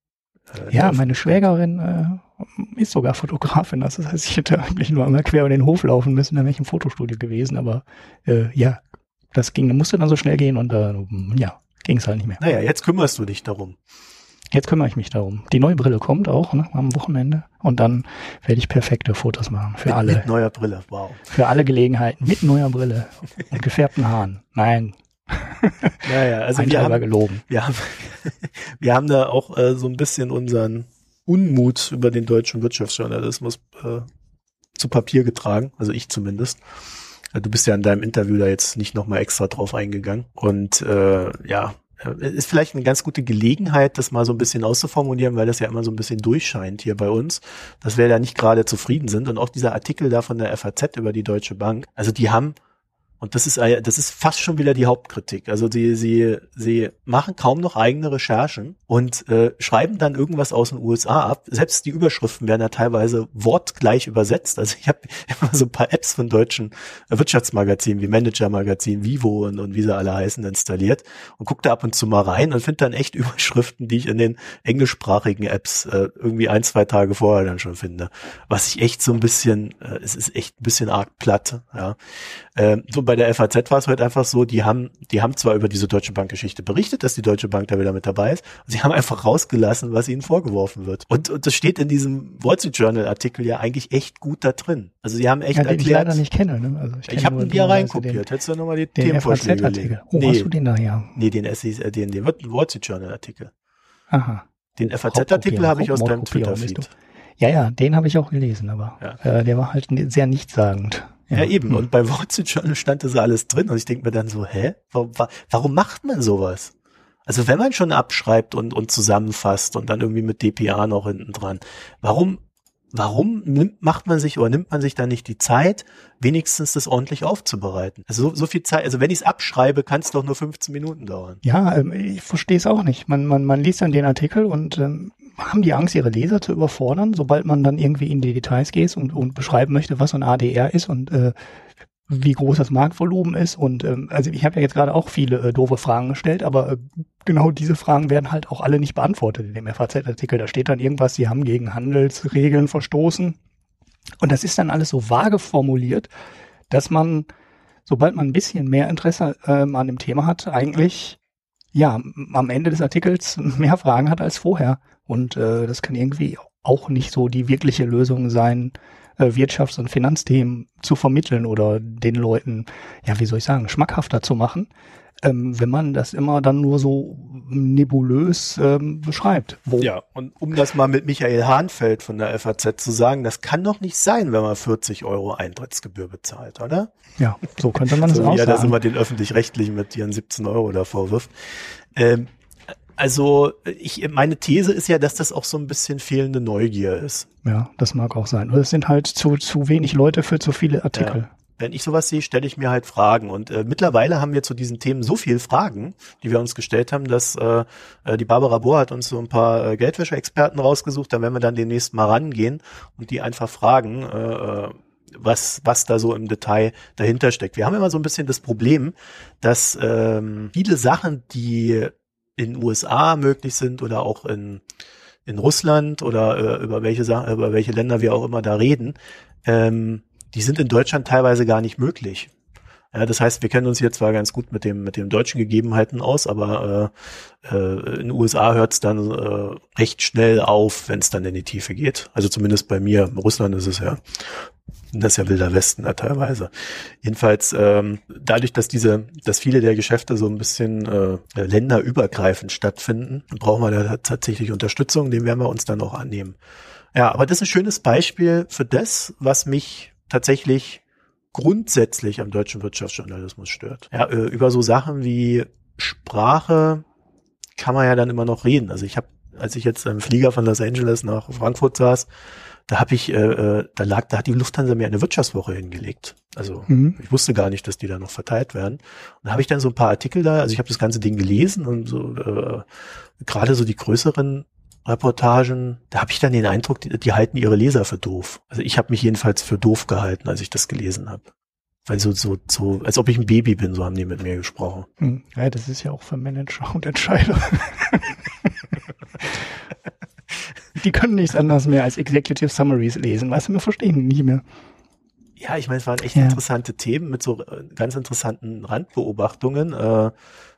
Äh, ja, meine Schwägerin äh, ist sogar Fotografin. Das heißt, ich hätte eigentlich nur einmal quer über den Hof laufen müssen, dann wäre ich im Fotostudio gewesen. Aber äh, ja, das ging, musste dann so schnell gehen und äh, ja, ging es halt nicht mehr. Naja, jetzt kümmerst du dich darum. Jetzt kümmere ich mich darum. Die neue Brille kommt auch ne, am Wochenende und dann werde ich perfekte Fotos machen für mit, alle. Mit neuer Brille, wow. Für alle Gelegenheiten mit neuer Brille (laughs) und gefärbten Haaren. Nein, (laughs) naja, also wir haben, gelogen. (laughs) Wir haben, wir haben da auch äh, so ein bisschen unseren Unmut über den deutschen Wirtschaftsjournalismus äh, zu Papier getragen, also ich zumindest. Äh, du bist ja in deinem Interview da jetzt nicht nochmal extra drauf eingegangen. Und äh, ja, äh, ist vielleicht eine ganz gute Gelegenheit, das mal so ein bisschen auszuformulieren, weil das ja immer so ein bisschen durchscheint hier bei uns, dass wir da nicht gerade zufrieden sind. Und auch dieser Artikel da von der FAZ über die Deutsche Bank, also die haben und das ist, das ist fast schon wieder die Hauptkritik. Also sie, sie, sie machen kaum noch eigene Recherchen und äh, schreiben dann irgendwas aus den USA ab. Selbst die Überschriften werden ja teilweise wortgleich übersetzt. Also ich habe (laughs) immer so ein paar Apps von deutschen Wirtschaftsmagazinen wie Manager Magazin, Vivo und, und wie sie alle heißen installiert und gucke da ab und zu mal rein und finde dann echt (laughs) Überschriften, die ich in den englischsprachigen Apps äh, irgendwie ein, zwei Tage vorher dann schon finde. Was ich echt so ein bisschen, äh, es ist echt ein bisschen arg platt. Ja. Ähm, so bei der FAZ war es halt einfach so, die haben, die haben zwar über diese Deutsche Bank-Geschichte berichtet, dass die Deutsche Bank da wieder mit dabei ist, sie haben einfach rausgelassen, was ihnen vorgeworfen wird. Und, und das steht in diesem Wall Street Journal Artikel ja eigentlich echt gut da drin. Also sie haben echt ja, den erklärt. Ich leider nicht kenne. Ne? Also ich, ich habe den dir reinkopiert. Hättest du nochmal die den Themenvorschläge gelegen? Oh, nee, hast du den da ja? Nee, den, SEC, den, den Wall Street Journal Artikel. Aha. Den FAZ-Artikel habe ich aus deinem Twitter-Feed. Ja, ja, den habe ich auch gelesen, aber ja. äh, der war halt sehr nichtssagend. Ja, eben. Und bei Street Journal stand das alles drin. Und ich denke mir dann so, hä? Warum, warum macht man sowas? Also wenn man schon abschreibt und, und zusammenfasst und dann irgendwie mit DPA noch hinten dran, warum, warum nimmt, macht man sich oder nimmt man sich da nicht die Zeit, wenigstens das ordentlich aufzubereiten? Also so, so viel Zeit, also wenn ich es abschreibe, kann es doch nur 15 Minuten dauern. Ja, ähm, ich verstehe es auch nicht. Man, man, man liest dann den Artikel und ähm, haben die Angst, ihre Leser zu überfordern, sobald man dann irgendwie in die Details geht und, und beschreiben möchte, was so ein ADR ist und äh, wie groß das Marktvolumen ist. Und ähm, also ich habe ja jetzt gerade auch viele äh, doofe Fragen gestellt, aber äh, genau diese Fragen werden halt auch alle nicht beantwortet in dem FAZ-Artikel. Da steht dann irgendwas, sie haben gegen Handelsregeln verstoßen. Und das ist dann alles so vage formuliert, dass man, sobald man ein bisschen mehr Interesse ähm, an dem Thema hat, eigentlich ja am Ende des Artikels mehr Fragen hat als vorher. Und äh, das kann irgendwie auch nicht so die wirkliche Lösung sein, äh, Wirtschafts- und Finanzthemen zu vermitteln oder den Leuten, ja, wie soll ich sagen, schmackhafter zu machen, ähm, wenn man das immer dann nur so nebulös ähm, beschreibt. Wo ja, und um das mal mit Michael Hahnfeld von der FAZ zu sagen, das kann doch nicht sein, wenn man 40 Euro Eintrittsgebühr bezahlt, oder? Ja, so könnte man (laughs) es so auch ja, sagen. dass immer den Öffentlich-Rechtlichen mit ihren 17 Euro da vorwirft. Ähm, also ich, meine These ist ja, dass das auch so ein bisschen fehlende Neugier ist. Ja, das mag auch sein. Oder es sind halt zu, zu wenig Leute für zu viele Artikel. Ja wenn ich sowas sehe, stelle ich mir halt Fragen. Und äh, mittlerweile haben wir zu diesen Themen so viele Fragen, die wir uns gestellt haben, dass äh, äh, die Barbara Bohr hat uns so ein paar äh, Geldwäsche-Experten rausgesucht. Da werden wir dann demnächst mal rangehen und die einfach fragen, äh, äh, was, was da so im Detail dahinter steckt. Wir haben immer so ein bisschen das Problem, dass ähm, viele Sachen, die in USA möglich sind oder auch in, in Russland oder äh, über welche Sachen, über welche Länder wir auch immer da reden, ähm, die sind in Deutschland teilweise gar nicht möglich. Ja, das heißt, wir kennen uns hier zwar ganz gut mit dem mit den deutschen Gegebenheiten aus, aber äh, äh, in den USA hört es dann äh, recht schnell auf, wenn es dann in die Tiefe geht. Also zumindest bei mir. In Russland ist es ja das ist ja wilder Westen da teilweise. Jedenfalls ähm, dadurch, dass diese, dass viele der Geschäfte so ein bisschen äh, länderübergreifend stattfinden, brauchen wir da tatsächlich Unterstützung. Den werden wir uns dann auch annehmen. Ja, aber das ist ein schönes Beispiel für das, was mich tatsächlich grundsätzlich am deutschen Wirtschaftsjournalismus stört. Ja, äh, über so Sachen wie Sprache kann man ja dann immer noch reden. Also ich habe, als ich jetzt im Flieger von Los Angeles nach Frankfurt saß, da habe ich, äh, äh, da lag, da hat die Lufthansa mir eine Wirtschaftswoche hingelegt. Also mhm. ich wusste gar nicht, dass die da noch verteilt werden. Und da habe ich dann so ein paar Artikel da, also ich habe das ganze Ding gelesen und so äh, gerade so die größeren Reportagen, da habe ich dann den Eindruck, die, die, halten ihre Leser für doof. Also ich habe mich jedenfalls für doof gehalten, als ich das gelesen habe. Weil so, so, so, als ob ich ein Baby bin, so haben die mit mir gesprochen. Hm. Ja, das ist ja auch für Manager und Entscheider. die können nichts anderes mehr als Executive Summaries lesen, weißt du, wir verstehen nicht mehr. Ja, ich meine, es waren echt ja. interessante Themen mit so äh, ganz interessanten Randbeobachtungen. Äh,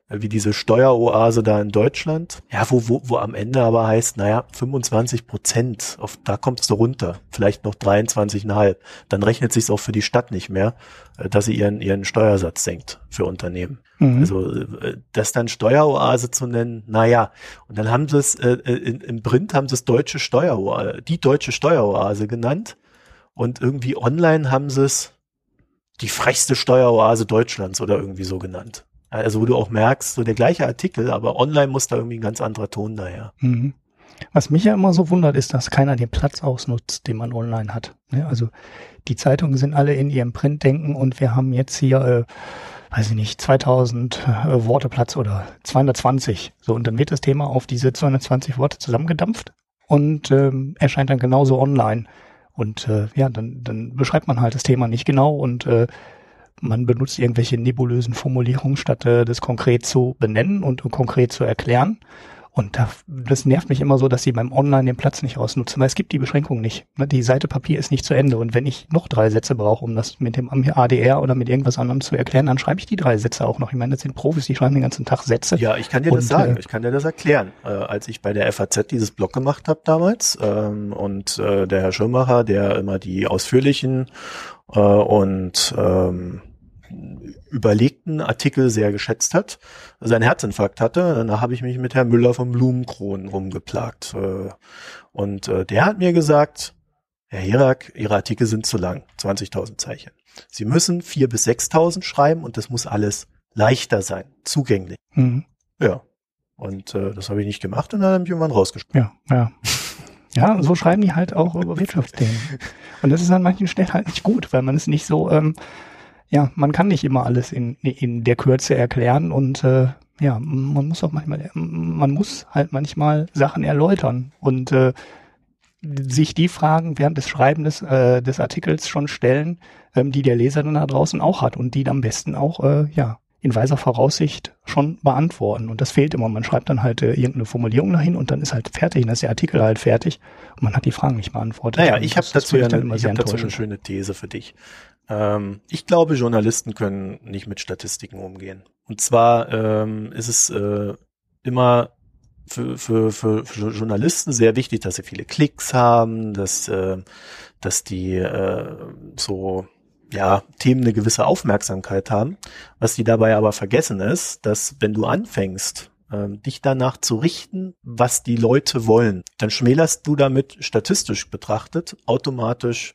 wie diese Steueroase da in Deutschland, ja, wo, wo, wo am Ende aber heißt, naja, 25 Prozent, auf, da kommst du runter, vielleicht noch 23,5, dann rechnet sich's auch für die Stadt nicht mehr, äh, dass sie ihren, ihren Steuersatz senkt für Unternehmen. Mhm. Also äh, das dann Steueroase zu nennen, naja, und dann haben sie es, äh, in, im Print haben sie es deutsche Steueroase, die deutsche Steueroase genannt und irgendwie online haben sie es die frechste Steueroase Deutschlands oder irgendwie so genannt. Also wo du auch merkst, so der gleiche Artikel, aber online muss da irgendwie ein ganz anderer Ton daher. Mhm. Was mich ja immer so wundert, ist, dass keiner den Platz ausnutzt, den man online hat. Ne? Also die Zeitungen sind alle in ihrem Printdenken und wir haben jetzt hier, äh, weiß ich nicht, 2000 äh, Worte Platz oder 220. So, und dann wird das Thema auf diese 220 Worte zusammengedampft und ähm, erscheint dann genauso online. Und äh, ja, dann, dann beschreibt man halt das Thema nicht genau und äh, man benutzt irgendwelche nebulösen Formulierungen, statt äh, das konkret zu benennen und konkret zu erklären. Und da, das nervt mich immer so, dass sie beim Online den Platz nicht ausnutzen, weil es gibt die Beschränkung nicht. Ne, die Seite Papier ist nicht zu Ende. Und wenn ich noch drei Sätze brauche, um das mit dem ADR oder mit irgendwas anderem zu erklären, dann schreibe ich die drei Sätze auch noch. Ich meine, das sind Profis, die schreiben den ganzen Tag Sätze. Ja, ich kann dir und, das sagen, äh, ich kann dir das erklären. Äh, als ich bei der FAZ dieses Blog gemacht habe damals ähm, und äh, der Herr Schirmacher, der immer die ausführlichen äh, und ähm, überlegten Artikel sehr geschätzt hat, seinen Herzinfarkt hatte. Danach habe ich mich mit Herrn Müller vom Blumenkronen rumgeplagt. Äh, und äh, der hat mir gesagt, Herr Herak, Ihre Artikel sind zu lang, 20.000 Zeichen. Sie müssen 4.000 bis 6.000 schreiben und das muss alles leichter sein, zugänglich. Mhm. Ja. Und äh, das habe ich nicht gemacht und dann habe ich irgendwann rausgesprochen. Ja, ja. Ja, so schreiben die halt auch über Wirtschaftsthemen. Und das ist an manchen Stellen halt nicht gut, weil man es nicht so ähm, ja, man kann nicht immer alles in, in der Kürze erklären und äh, ja, man muss auch manchmal, man muss halt manchmal Sachen erläutern und äh, sich die Fragen während des Schreibens äh, des Artikels schon stellen, ähm, die der Leser dann da draußen auch hat und die am besten auch äh, ja in weiser Voraussicht schon beantworten. Und das fehlt immer. Man schreibt dann halt äh, irgendeine Formulierung dahin und dann ist halt fertig, und dann ist der Artikel halt fertig und man hat die Fragen nicht beantwortet. Naja, ich habe dazu, ja eine, ich hab dazu eine schöne These für dich. Ähm, ich glaube, Journalisten können nicht mit Statistiken umgehen. Und zwar ähm, ist es äh, immer für, für, für, für Journalisten sehr wichtig, dass sie viele Klicks haben, dass, äh, dass die äh, so ja, Themen eine gewisse Aufmerksamkeit haben. Was die dabei aber vergessen ist, dass wenn du anfängst, ähm, dich danach zu richten, was die Leute wollen, dann schmälerst du damit statistisch betrachtet automatisch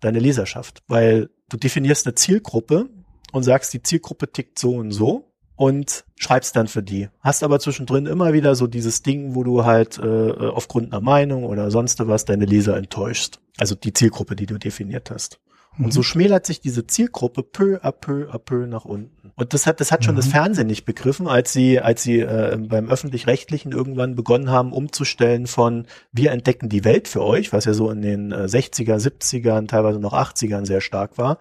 deine Leserschaft, weil du definierst eine Zielgruppe und sagst, die Zielgruppe tickt so und so und schreibst dann für die. Hast aber zwischendrin immer wieder so dieses Ding, wo du halt äh, aufgrund einer Meinung oder sonst was deine Leser enttäuschst. Also die Zielgruppe, die du definiert hast. Und so mhm. schmälert sich diese Zielgruppe peu à peu à peu nach unten. Und das hat, das hat schon mhm. das Fernsehen nicht begriffen, als sie, als sie äh, beim öffentlich-rechtlichen irgendwann begonnen haben, umzustellen von wir entdecken die Welt für euch, was ja so in den äh, 60er, 70ern, teilweise noch 80ern sehr stark war,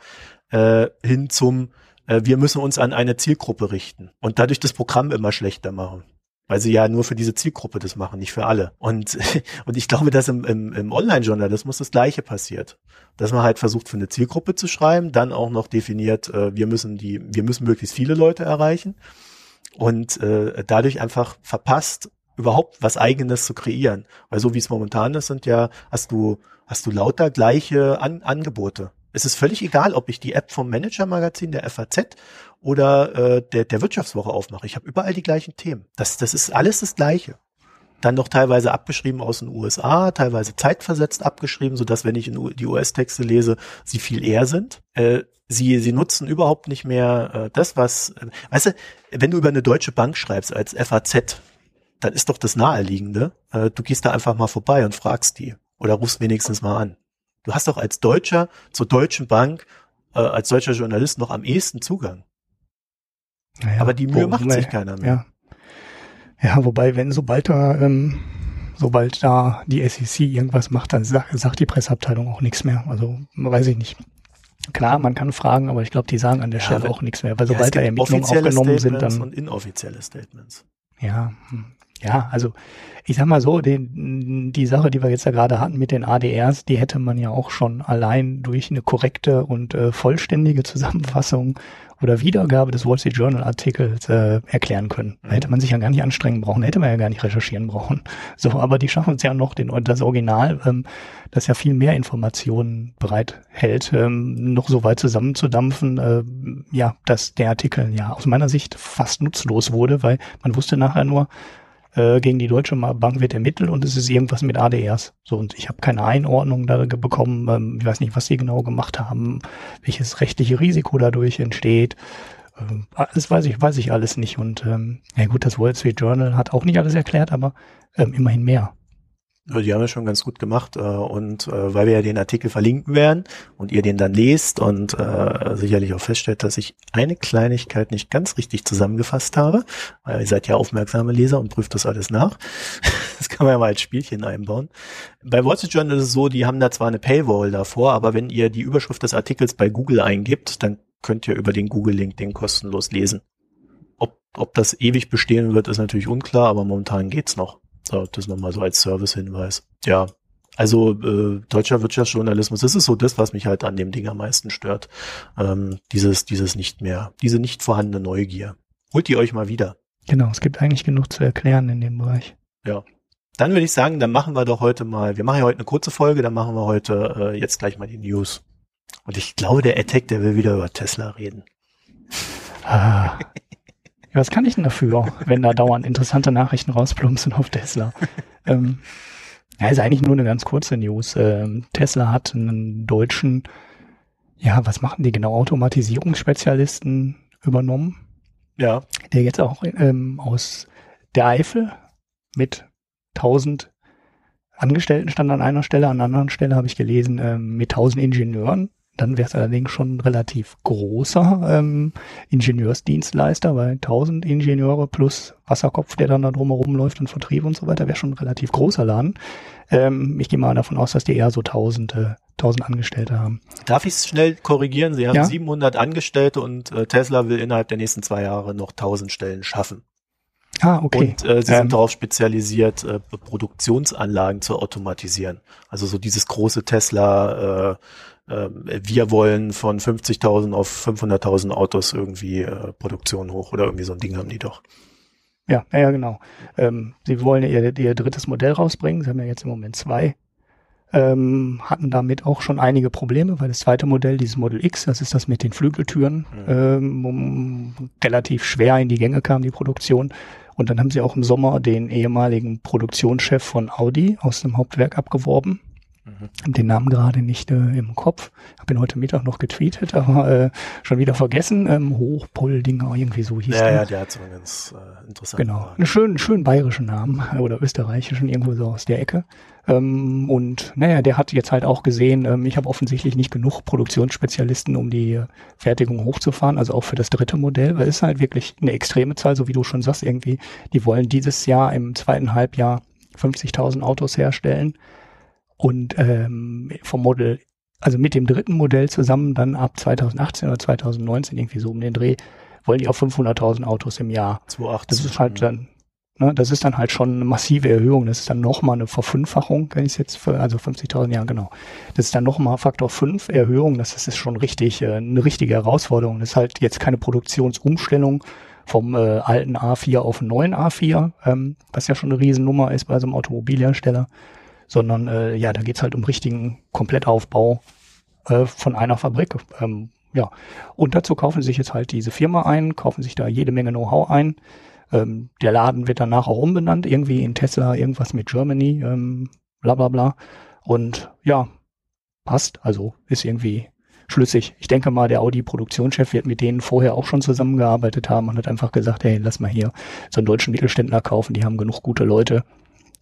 äh, hin zum äh, wir müssen uns an eine Zielgruppe richten und dadurch das Programm immer schlechter machen. Weil sie ja nur für diese Zielgruppe das machen, nicht für alle. Und, (laughs) und ich glaube, dass im, im, im Online-Journalismus das Gleiche passiert. Dass man halt versucht, für eine Zielgruppe zu schreiben, dann auch noch definiert, äh, wir müssen die, wir müssen möglichst viele Leute erreichen und äh, dadurch einfach verpasst, überhaupt was eigenes zu kreieren. Weil so wie es momentan ist, sind ja, hast du, hast du lauter gleiche An Angebote. Es ist völlig egal, ob ich die App vom Manager-Magazin, der FAZ oder äh, der, der Wirtschaftswoche aufmache. Ich habe überall die gleichen Themen. Das, das ist alles das Gleiche. Dann noch teilweise abgeschrieben aus den USA, teilweise zeitversetzt abgeschrieben, so dass wenn ich die US-Texte lese, sie viel eher sind. Äh, sie, sie nutzen überhaupt nicht mehr äh, das, was, äh, weißt du, wenn du über eine deutsche Bank schreibst als FAZ, dann ist doch das Naheliegende, äh, du gehst da einfach mal vorbei und fragst die oder rufst wenigstens mal an. Du hast doch als Deutscher zur Deutschen Bank, äh, als deutscher Journalist noch am ehesten Zugang. Naja, Aber die Mühe wo, macht wobei, sich keiner mehr. Ja. ja, wobei, wenn sobald da, ähm, sobald da die SEC irgendwas macht, dann sagt, sagt die Presseabteilung auch nichts mehr. Also weiß ich nicht. Klar, man kann fragen, aber ich glaube, die sagen an der ja, Stelle auch nichts mehr, weil sobald da Ermittlungen aufgenommen sind, dann und inoffizielle Statements. Ja, hm. Ja, also ich sag mal so, den, die Sache, die wir jetzt ja gerade hatten mit den ADRs, die hätte man ja auch schon allein durch eine korrekte und äh, vollständige Zusammenfassung oder Wiedergabe des Wall Street Journal Artikels äh, erklären können. Da hätte man sich ja gar nicht anstrengen brauchen, hätte man ja gar nicht recherchieren brauchen. (laughs) So, aber die schaffen es ja noch, den, das Original, ähm, das ja viel mehr Informationen bereithält, ähm, noch so weit zusammenzudampfen, äh, ja, dass der Artikel ja aus meiner Sicht fast nutzlos wurde, weil man wusste nachher nur, äh, gegen die Deutsche Bank wird ermittelt und es ist irgendwas mit ADRs. So, und ich habe keine Einordnung da bekommen. Ähm, ich weiß nicht, was sie genau gemacht haben, welches rechtliche Risiko dadurch entsteht. Ähm, das weiß ich, weiß ich alles nicht. Und ähm, ja gut, das Wall Street Journal hat auch nicht alles erklärt, aber ähm, immerhin mehr. Die haben es schon ganz gut gemacht äh, und äh, weil wir ja den Artikel verlinken werden und ihr den dann lest und äh, sicherlich auch feststellt, dass ich eine Kleinigkeit nicht ganz richtig zusammengefasst habe, weil ihr seid ja aufmerksame Leser und prüft das alles nach. (laughs) Das kann man ja mal als Spielchen einbauen. Bei Wall Street Journal ist es so, die haben da zwar eine Paywall davor, aber wenn ihr die Überschrift des Artikels bei Google eingibt, dann könnt ihr über den Google-Link den kostenlos lesen. Ob, ob das ewig bestehen wird, ist natürlich unklar, aber momentan geht's noch. So, das nochmal so als Service-Hinweis. Ja, also äh, deutscher Wirtschaftsjournalismus, das ist so das, was mich halt an dem Ding am meisten stört. Ähm, dieses, dieses nicht mehr, diese nicht vorhandene Neugier. Holt die euch mal wieder. Genau, es gibt eigentlich genug zu erklären in dem Bereich. Ja. Dann würde ich sagen, dann machen wir doch heute mal, wir machen ja heute eine kurze Folge, dann machen wir heute äh, jetzt gleich mal die News. Und ich glaube, der Attack, der will wieder über Tesla reden. Ah. Ja, was kann ich denn dafür, wenn da dauernd interessante Nachrichten rausplumpsen auf Tesla? ähm, ja, ist eigentlich nur eine ganz kurze News. Ähm, Tesla hat einen deutschen, ja, was machen die genau, Automatisierungsspezialisten übernommen. Ja. Der jetzt auch ähm, aus der Eifel mit 1000 Angestellten stand an einer Stelle, an einer anderen Stelle habe ich gelesen, ähm, mit 1000 Ingenieuren dann wäre es allerdings schon ein relativ großer ähm, Ingenieursdienstleister, weil 1000 Ingenieure plus Wasserkopf, der dann da drumherum läuft und Vertrieb und so weiter, wäre schon ein relativ großer Laden. Ähm, ich gehe mal davon aus, dass die eher so 1000, äh, 1000 Angestellte haben. Darf ich es schnell korrigieren? Sie haben ja? 700 Angestellte und äh, Tesla will innerhalb der nächsten zwei Jahre noch 1000 Stellen schaffen. Ah, okay. Und äh, sie ähm. sind darauf spezialisiert, äh, Produktionsanlagen zu automatisieren. Also so dieses große Tesla äh, äh, wir wollen von 50.000 auf 500.000 Autos irgendwie äh, Produktion hoch oder irgendwie so ein Ding haben die doch. Ja, ja, genau. Ähm, sie wollen ihr, ihr drittes Modell rausbringen. Sie haben ja jetzt im Moment zwei. Ähm, hatten damit auch schon einige Probleme, weil das zweite Modell, dieses Model X, das ist das mit den Flügeltüren, mhm. ähm, um, relativ schwer in die Gänge kam, die Produktion. Und dann haben sie auch im Sommer den ehemaligen Produktionschef von Audi aus dem Hauptwerk abgeworben. Mhm. Den Namen gerade nicht äh, im Kopf. Habe ihn heute Mittag noch getweetet, (laughs) aber äh, schon wieder vergessen. Ähm, Hochpoldinger, irgendwie so hieß ja, der. Ja, der hat so einen ganz äh, interessanten Genau, Namen. einen schönen, schönen bayerischen Namen äh, oder österreichischen, irgendwo so aus der Ecke. Ähm, und naja, der hat jetzt halt auch gesehen, ähm, ich habe offensichtlich nicht genug Produktionsspezialisten, um die äh, Fertigung hochzufahren, also auch für das dritte Modell, weil es ist halt wirklich eine extreme Zahl, so wie du schon sagst, irgendwie, die wollen dieses Jahr im zweiten Halbjahr 50.000 Autos herstellen und ähm, vom Model, also mit dem dritten Modell zusammen dann ab 2018 oder 2019 irgendwie so um den Dreh, wollen die auf 500.000 Autos im Jahr. 2018. Das ist halt dann, ne, das ist dann halt schon eine massive Erhöhung. Das ist dann nochmal eine Verfünffachung, wenn ich es jetzt, für, also 50.000, ja genau. Das ist dann nochmal Faktor 5 Erhöhung. Das, das ist schon richtig, äh, eine richtige Herausforderung. Das ist halt jetzt keine Produktionsumstellung vom äh, alten A4 auf einen neuen A4, ähm, was ja schon eine Riesennummer ist bei so einem Automobilhersteller, sondern äh, ja, da geht's halt um richtigen Komplettaufbau äh, von einer Fabrik. Ähm, ja, und dazu kaufen sie sich jetzt halt diese Firma ein, kaufen sich da jede Menge Know-how ein. Ähm, der Laden wird danach auch umbenannt, irgendwie in Tesla, irgendwas mit Germany, ähm, bla bla bla. Und ja, passt, also ist irgendwie schlüssig. Ich denke mal, der Audi-Produktionschef wird mit denen vorher auch schon zusammengearbeitet haben und hat einfach gesagt, hey, lass mal hier so einen deutschen Mittelständler kaufen, die haben genug gute Leute.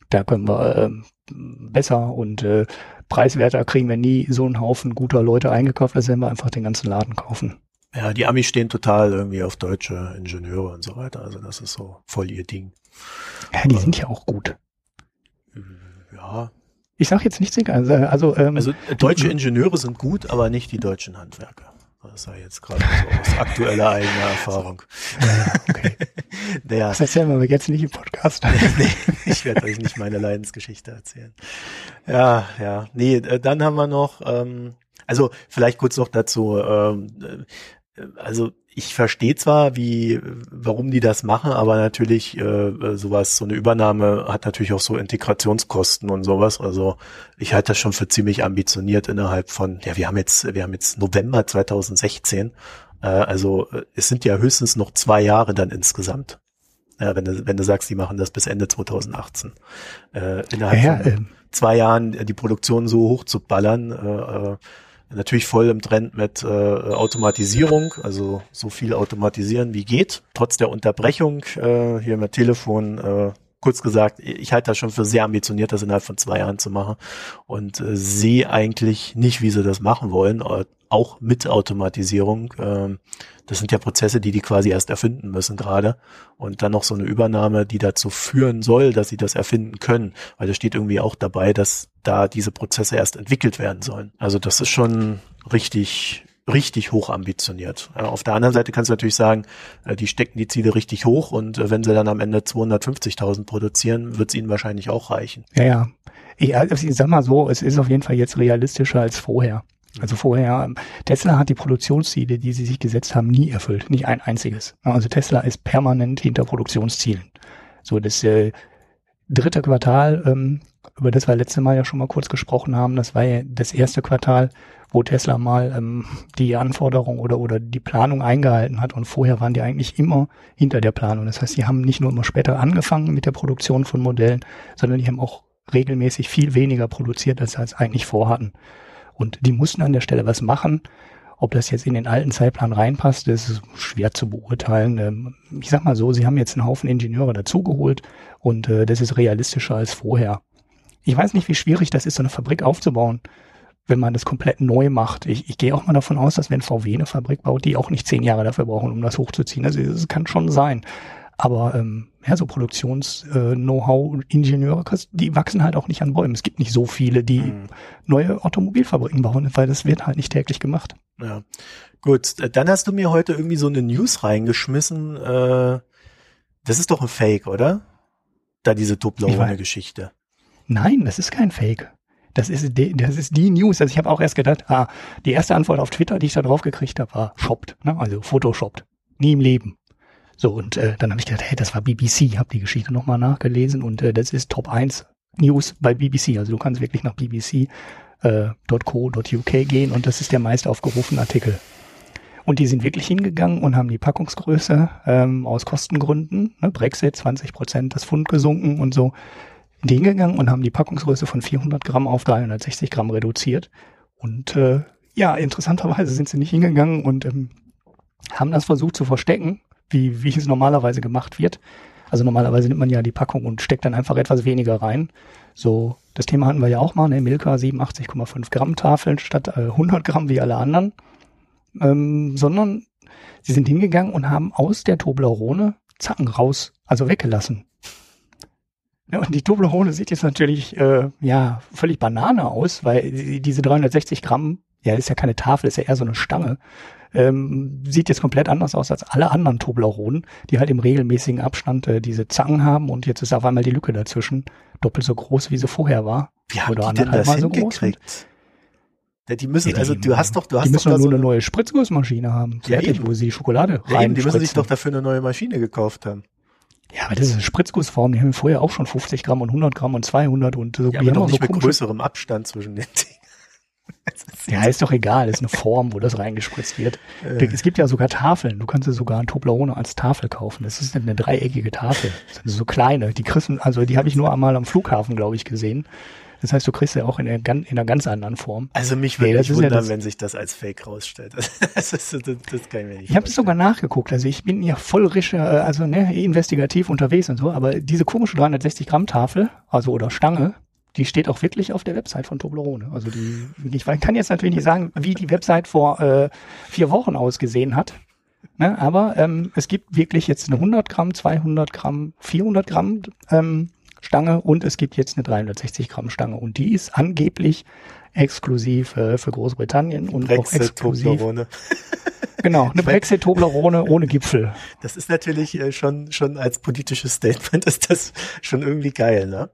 Da können wir äh, besser und äh, preiswerter kriegen wir nie so einen Haufen guter Leute eingekauft, als wenn wir einfach den ganzen Laden kaufen. Ja, die Amis stehen total irgendwie auf deutsche Ingenieure und so weiter. Also das ist so voll ihr Ding. Ja, die Aber, sind ja auch gut. Ja. Ich sag jetzt nichts, also, also, ähm, also deutsche Ingenieure sind gut, aber nicht die deutschen Handwerker. Das sei jetzt gerade so aus aktueller (laughs) eigener Erfahrung. Okay. (laughs) Der, das erzählen wir jetzt nicht im Podcast. (laughs) nee, ich werde euch nicht meine Leidensgeschichte erzählen. Ja, ja. Nee, äh, dann haben wir noch, ähm, also vielleicht kurz noch dazu, ähm, äh, also ich verstehe zwar, wie, warum die das machen, aber natürlich äh, sowas, so eine Übernahme hat natürlich auch so Integrationskosten und sowas. Also ich halte das schon für ziemlich ambitioniert innerhalb von, ja, wir haben jetzt, wir haben jetzt November 2016. Äh, also es sind ja höchstens noch zwei Jahre dann insgesamt. Ja, wenn du, wenn du sagst, die machen das bis Ende 2018. Äh, innerhalb ja, von ähm. zwei Jahren die Produktion so hoch zu ballern, äh, äh Natürlich voll im Trend mit äh, Automatisierung, also so viel automatisieren wie geht, trotz der Unterbrechung äh, hier mit Telefon. Äh, kurz gesagt, ich halte das schon für sehr ambitioniert, das innerhalb von zwei Jahren zu machen und äh, sehe eigentlich nicht, wie sie das machen wollen, äh, auch mit Automatisierung. Äh, das sind ja Prozesse, die die quasi erst erfinden müssen gerade. Und dann noch so eine Übernahme, die dazu führen soll, dass sie das erfinden können. Weil da steht irgendwie auch dabei, dass da diese Prozesse erst entwickelt werden sollen. Also das ist schon richtig, richtig hoch ambitioniert. auf der anderen Seite kannst du natürlich sagen, äh, die stecken die Ziele richtig hoch und äh, wenn sie dann am Ende 250.000 produzieren, wird es ihnen wahrscheinlich auch reichen. Ja, ja. Ich, also ich sag mal so, es ist auf jeden Fall jetzt realistischer als vorher. Also vorher, Tesla hat die Produktionsziele, die sie sich gesetzt haben, nie erfüllt. Nicht ein einziges. Also Tesla ist permanent hinter Produktionszielen. So, das äh, dritte Quartal, ähm, über das wir letzte Mal ja schon mal kurz gesprochen haben, das war ja das erste Quartal, wo Tesla mal ähm, die Anforderung oder, oder die Planung eingehalten hat. Und vorher waren die eigentlich immer hinter der Planung. Das heißt, die haben nicht nur immer später angefangen mit der Produktion von Modellen, sondern die haben auch regelmäßig viel weniger produziert, als sie eigentlich vorhatten. Und die mussten an der Stelle was machen. Ob das jetzt in den alten Zeitplan reinpasst, ist schwer zu beurteilen. Ähm, ich sag mal so, sie haben jetzt einen Haufen Ingenieure dazugeholt und äh, das ist realistischer als vorher. Ich weiß nicht, wie schwierig das ist, so eine Fabrik aufzubauen, wenn man das komplett neu macht. Ich, ich gehe auch mal davon aus, dass wenn VW eine Fabrik baut, die auch nicht zehn Jahre dafür brauchen, um das hochzuziehen. Also es kann schon sein. Aber ähm, ja, so Produktions-Know-how-Ingenieure, äh, die wachsen halt auch nicht an Bäumen. Es gibt nicht so viele, die mhm. neue Automobilfabriken bauen, weil das wird halt nicht täglich gemacht. Ja, gut. Dann hast du mir heute irgendwie so eine News reingeschmissen. Äh, das ist doch ein Fake, oder? Da diese Toblerone-Geschichte. Nein, das ist kein Fake. Das ist, die, das ist die News. Also ich habe auch erst gedacht, ah, die erste Antwort auf Twitter, die ich da drauf gekriegt habe, war shoppt, ne? also photoshoppt. Nie im Leben. So, und äh, dann habe ich gedacht, hey, das war BBC, habe die Geschichte nochmal nachgelesen und äh, das ist Top 1 News bei BBC. Also du kannst wirklich nach bbc.co.uk äh, gehen und das ist der meist aufgerufene Artikel. Und die sind wirklich hingegangen und haben die Packungsgröße ähm, aus Kostengründen, ne, Brexit, 20 Prozent, das Pfund gesunken und so, die hingegangen und haben die Packungsgröße von 400 Gramm auf 360 Gramm reduziert. Und äh, ja, interessanterweise sind sie nicht hingegangen und ähm, haben das versucht zu verstecken, wie, wie es normalerweise gemacht wird. Also normalerweise nimmt man ja die Packung und steckt dann einfach etwas weniger rein. So, das Thema hatten wir ja auch mal, ne? Milka 87,5 Gramm Tafeln statt äh, 100 Gramm wie alle anderen. Ähm, sondern sie sind hingegangen und haben aus der Toblerone Zacken raus, also weggelassen. Ja, und die Toblerone sieht jetzt natürlich, äh, ja, völlig Banane aus, weil diese 360 Gramm, ja, ist ja keine Tafel, ist ja eher so eine Stange ähm, sieht jetzt komplett anders aus als alle anderen Tobleronen, die halt im regelmäßigen Abstand äh, diese Zangen haben und jetzt ist auf einmal die Lücke dazwischen doppelt so groß, wie sie vorher war. Wie haben Oder die denn das so hingekriegt? Ja, die müssen, ja, also du hast doch, du hast die müssen doch nur so eine neue Spritzgussmaschine haben, ja, fertig, wo sie Schokolade ja, rein. Die müssen sich doch dafür eine neue Maschine gekauft haben. Ja, aber das ist eine Spritzgussform. Die haben vorher auch schon 50 Gramm und 100 Gramm und 200 und so. Ja, aber doch nicht so mit größerem Abstand zwischen den Dingen. (laughs) Ja, ist doch egal, ist eine Form, wo das reingespritzt wird. Äh. Es gibt ja sogar Tafeln. Du kannst ja sogar ein Toblerone als Tafel kaufen. Das ist eine dreieckige Tafel. Das sind so kleine. Die kriegst also die habe ich nur einmal am Flughafen, glaube ich, gesehen. Das heißt, du kriegst ja auch in, einer, in einer ganz anderen Form. Also mich würde nicht wundern, ja wenn sich das als Fake rausstellt. (laughs) Das, ist, das, das kann ich mir nicht Ich habe es sogar nachgeguckt. Also ich bin ja voll rischer, also ne, investigativ unterwegs und so, aber diese komische 360 Gramm Tafel, also oder Stange, die steht auch wirklich auf der Website von Toblerone. Also die, ich kann jetzt natürlich nicht sagen, wie die Website vor äh, vier Wochen ausgesehen hat. Ne? Aber ähm, es gibt wirklich jetzt eine 100 Gramm, 200 Gramm, 400 Gramm ähm, Stange und es gibt jetzt eine 360 Gramm Stange und die ist angeblich exklusiv äh, für Großbritannien und Brexit, auch exklusiv. Toblerone. Genau, eine Brexit-Toblerone ohne Gipfel. Das ist natürlich äh, schon schon als politisches Statement ist das schon irgendwie geil, ne?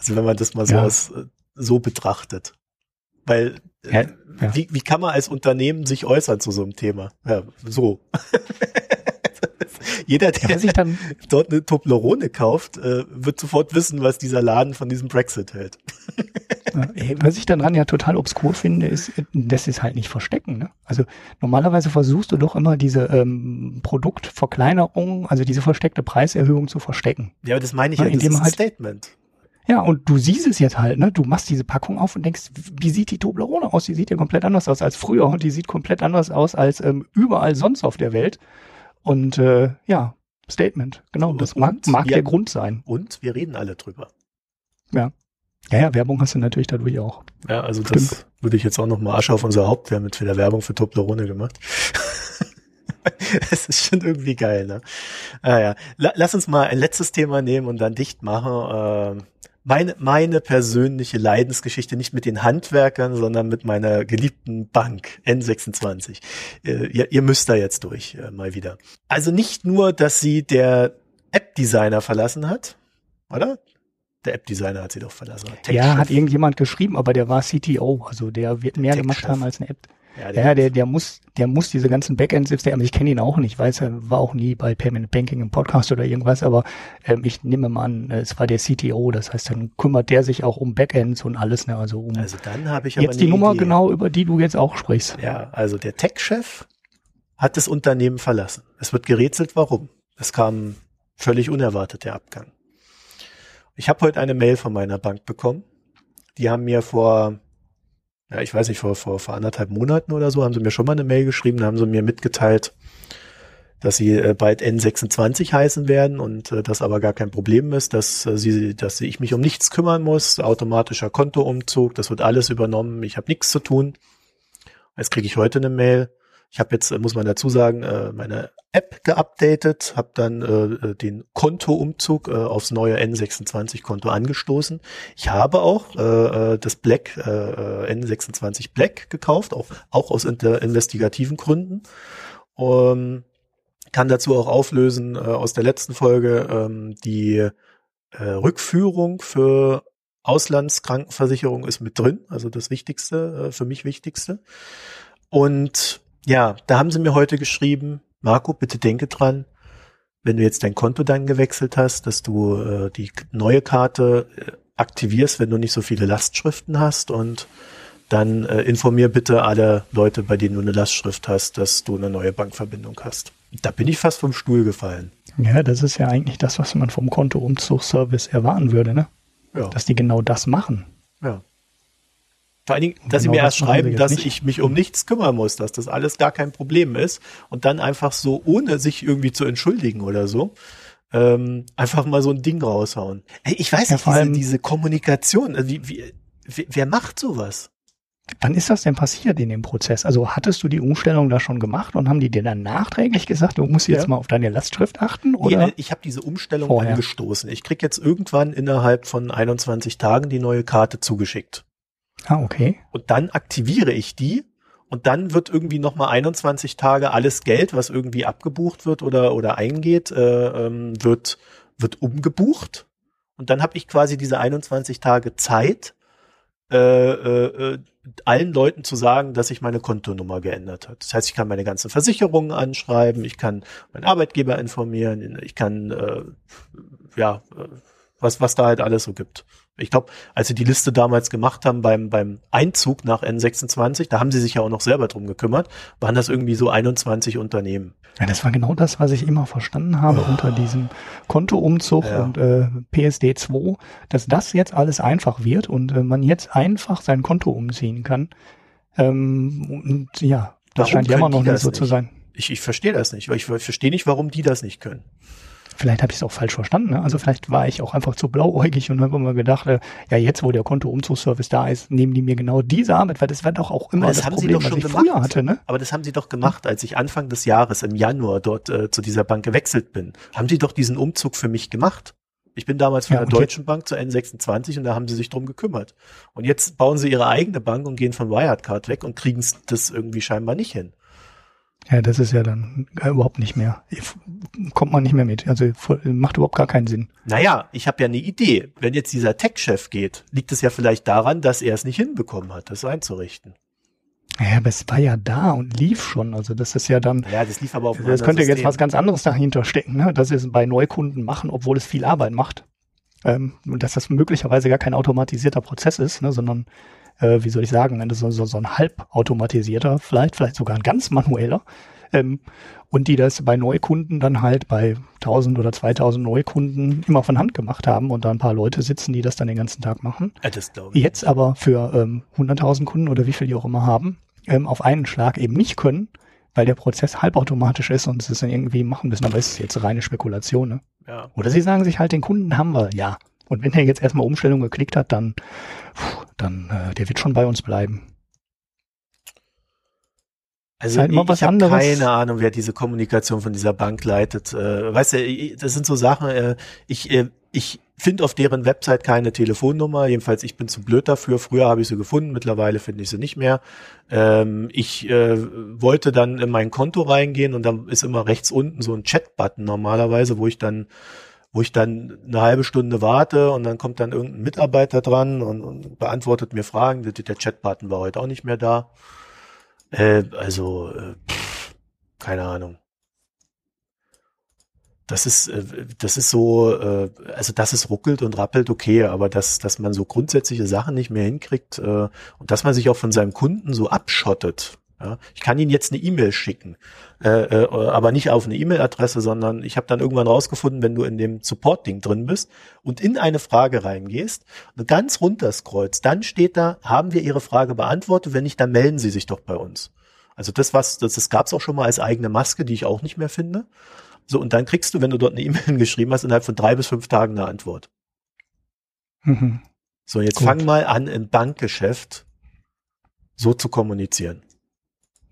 Also wenn man das mal so, ja. aus, äh, so betrachtet. Weil äh, ja, ja. Wie, wie kann man als Unternehmen sich äußern zu so einem Thema? Ja, so. (laughs) Jeder, der sich dann dort eine Toblerone kauft, äh, wird sofort wissen, was dieser Laden von diesem Brexit hält. (laughs) was ich daran ja total obskur finde, ist, das ist halt nicht verstecken. Ne? Also normalerweise versuchst du doch immer diese ähm, Produktverkleinerung, also diese versteckte Preiserhöhung zu verstecken. Ja, aber das meine ich ja, ja das ist ein halt, Statement. Ja, und du siehst es jetzt halt, ne? Du machst diese Packung auf und denkst, wie sieht die Toblerone aus? Die sieht ja komplett anders aus als früher und die sieht komplett anders aus als ähm, überall sonst auf der Welt. Und äh, ja, Statement, genau. Das und, mag, mag wir, der Grund sein. Und wir reden alle drüber. Ja. Ja, ja, Werbung hast du natürlich dadurch auch. Ja, also Stimmt. das würde ich jetzt auch noch mal Asche auf unser Haupt. Wir haben mit viel Werbung für Toblerone gemacht. (laughs) Es ist schon irgendwie geil, ne? Ah, ja. Lass uns mal ein letztes Thema nehmen und dann dicht machen. Ähm, meine, meine persönliche Leidensgeschichte nicht mit den Handwerkern, sondern mit meiner geliebten Bank N26. Äh, ihr, ihr müsst da jetzt durch, äh, mal wieder. Also nicht nur, dass sie der App-Designer verlassen hat, oder? Der App-Designer hat sie doch verlassen. Ja, hat irgendjemand geschrieben, aber der war CTO, also der wird mehr gemacht haben als eine App. Ja, der, ja, der, der muss, der muss diese ganzen Backend-Systeme, also ich kenne ihn auch nicht, weiß er war auch nie bei Payment Banking im Podcast oder irgendwas, aber ähm, ich nehme mal an, es war der CTO, das heißt, dann kümmert der sich auch um Backends und alles, ne, also um. Also dann habe ich aber jetzt die Nummer Idee. genau, über die du jetzt auch sprichst. Ja, also der Tech-Chef hat das Unternehmen verlassen. Es wird gerätselt, warum. Es kam völlig unerwartet der Abgang. Ich habe heute eine Mail von meiner Bank bekommen. Die haben mir vor ja, ich weiß nicht, vor, vor, vor anderthalb Monaten oder so haben sie mir schon mal eine Mail geschrieben, da haben sie mir mitgeteilt, dass sie äh, bald N26 heißen werden und äh, das aber gar kein Problem ist, dass äh, sie, dass ich mich um nichts kümmern muss, automatischer Kontoumzug, das wird alles übernommen, ich habe nichts zu tun. Jetzt kriege ich heute eine Mail, ich habe jetzt, muss man dazu sagen, äh, meine App geupdatet, habe dann äh, den Kontoumzug äh, aufs neue N26-Konto angestoßen. Ich habe auch äh, das Black äh, N26 Black gekauft, auch, auch aus investigativen Gründen. Um, kann dazu auch auflösen äh, aus der letzten Folge ähm, die äh, Rückführung für Auslandskrankenversicherung ist mit drin, also das Wichtigste, äh, für mich Wichtigste. Und ja, da haben sie mir heute geschrieben, Marco, bitte denke dran, wenn du jetzt dein Konto dann gewechselt hast, dass du äh, die neue Karte äh, aktivierst, wenn du nicht so viele Lastschriften hast und dann äh, informier bitte alle Leute, bei denen du eine Lastschrift hast, dass du eine neue Bankverbindung hast. Da bin ich fast vom Stuhl gefallen. Ja, das ist ja eigentlich das, was man vom Kontoumzugsservice erwarten würde, ne? Ja. Dass die genau das machen. Ja. Vor allen Dingen, dass genau sie mir erst schreiben, dass nicht. ich mich um nichts kümmern muss, dass das alles gar kein Problem ist und dann einfach so, ohne sich irgendwie zu entschuldigen oder so, ähm, einfach mal so ein Ding raushauen. Ich weiß ja, nicht, diese, diese Kommunikation, äh, wie, wie, wer macht sowas? Wann ist das denn passiert in dem Prozess? Also hattest du die Umstellung da schon gemacht und haben die dir dann nachträglich gesagt, du musst jetzt ja. mal auf deine Lastschrift achten? Oder? Nee, ich habe diese Umstellung Vorher. angestoßen. Ich krieg jetzt irgendwann innerhalb von 21 Tagen die neue Karte zugeschickt. Ah, okay. Und dann aktiviere ich die und dann wird irgendwie nochmal 21 Tage alles Geld, was irgendwie abgebucht wird oder, oder eingeht, äh, ähm, wird, wird umgebucht. Und dann habe ich quasi diese 21 Tage Zeit, äh, äh, allen Leuten zu sagen, dass sich meine Kontonummer geändert hat. Das heißt, ich kann meine ganzen Versicherungen anschreiben, ich kann meinen Arbeitgeber informieren, ich kann äh, ja äh, was was da halt alles so gibt. Ich glaube, als sie die Liste damals gemacht haben beim, beim Einzug nach N26, da haben sie sich ja auch noch selber drum gekümmert, waren das irgendwie so 21 Unternehmen. Ja, das war genau das, was ich immer verstanden habe oh. unter diesem Kontoumzug ja. und äh, PSD2, dass das jetzt alles einfach wird und äh, man jetzt einfach sein Konto umziehen kann. Ähm, und ja, das warum scheint ja immer noch nicht so nicht? zu sein. Ich, ich verstehe das nicht, weil ich, ich verstehe nicht, warum die das nicht können. Vielleicht habe ich es auch falsch verstanden. Ne? Also vielleicht war ich auch einfach zu blauäugig und habe immer gedacht, äh, ja jetzt, wo der Kontoumzugsservice da ist, nehmen die mir genau diese Arbeit, weil das war doch auch immer das, das haben Problem, sie doch schon was ich früher hatte. Ne? Aber das haben sie doch gemacht, als ich Anfang des Jahres im Januar dort äh, zu dieser Bank gewechselt bin. Haben sie doch diesen Umzug für mich gemacht. Ich bin damals von ja, der Deutschen Bank zur N26 und da haben sie sich drum gekümmert. Und jetzt bauen sie ihre eigene Bank und gehen von Wirecard weg und kriegen das irgendwie scheinbar nicht hin. Ja, das ist ja dann überhaupt nicht mehr. Kommt man nicht mehr mit. Also macht überhaupt gar keinen Sinn. Naja, ich habe ja eine Idee. Wenn jetzt dieser Tech-Chef geht, liegt es ja vielleicht daran, dass er es nicht hinbekommen hat, das einzurichten. Ja, aber es war ja da und lief schon. Also das ist ja dann. Ja, das lief aber auf Das könnte System. jetzt was ganz anderes dahinter stecken, ne? dass sie es bei Neukunden machen, obwohl es viel Arbeit macht. Ähm, und dass das möglicherweise gar kein automatisierter Prozess ist, ne? sondern äh, wie soll ich sagen, das ist so, so ein halbautomatisierter, vielleicht, vielleicht sogar ein ganz manueller. Ähm, und die das bei Neukunden dann halt bei 1000 oder 2000 Neukunden immer von Hand gemacht haben und da ein paar Leute sitzen, die das dann den ganzen Tag machen. Ja, das ich. Jetzt aber für ähm, 100.000 Kunden oder wie viel die auch immer haben, ähm, auf einen Schlag eben nicht können, weil der Prozess halbautomatisch ist und sie es dann irgendwie machen müssen. Aber es ist jetzt reine Spekulation. Ne? Ja. Oder sie sagen sich halt, den Kunden haben wir, ja. Und wenn er jetzt erstmal Umstellung geklickt hat, dann, dann äh, der wird schon bei uns bleiben. Also halt ich, ich habe keine Ahnung, wer diese Kommunikation von dieser Bank leitet. Äh, weißt du, das sind so Sachen, äh, ich, äh, ich finde auf deren Website keine Telefonnummer. Jedenfalls, ich bin zu blöd dafür. Früher habe ich sie gefunden, mittlerweile finde ich sie nicht mehr. Ähm, ich äh, wollte dann in mein Konto reingehen und dann ist immer rechts unten so ein Chat-Button normalerweise, wo ich dann wo ich dann eine halbe Stunde warte und dann kommt dann irgendein Mitarbeiter dran und, und beantwortet mir Fragen. Der, der Chatbutton war heute auch nicht mehr da. Äh, also, äh, keine Ahnung. Das ist, äh, das ist so, äh, also dass es ruckelt und rappelt, okay, aber dass, dass man so grundsätzliche Sachen nicht mehr hinkriegt äh, und dass man sich auch von seinem Kunden so abschottet, ja, ich kann Ihnen jetzt eine E-Mail schicken, äh, äh, aber nicht auf eine E-Mail-Adresse, sondern ich habe dann irgendwann rausgefunden, wenn du in dem Support-Ding drin bist und in eine Frage reingehst und ganz runter scrollst, dann steht da, haben wir Ihre Frage beantwortet, wenn nicht, dann melden Sie sich doch bei uns. Also das, was, das, das gab es auch schon mal als eigene Maske, die ich auch nicht mehr finde. So, und dann kriegst du, wenn du dort eine E-Mail (laughs) geschrieben hast, innerhalb von drei bis fünf Tagen eine Antwort. Mhm. So, jetzt Gut. fang mal an, im Bankgeschäft so zu kommunizieren.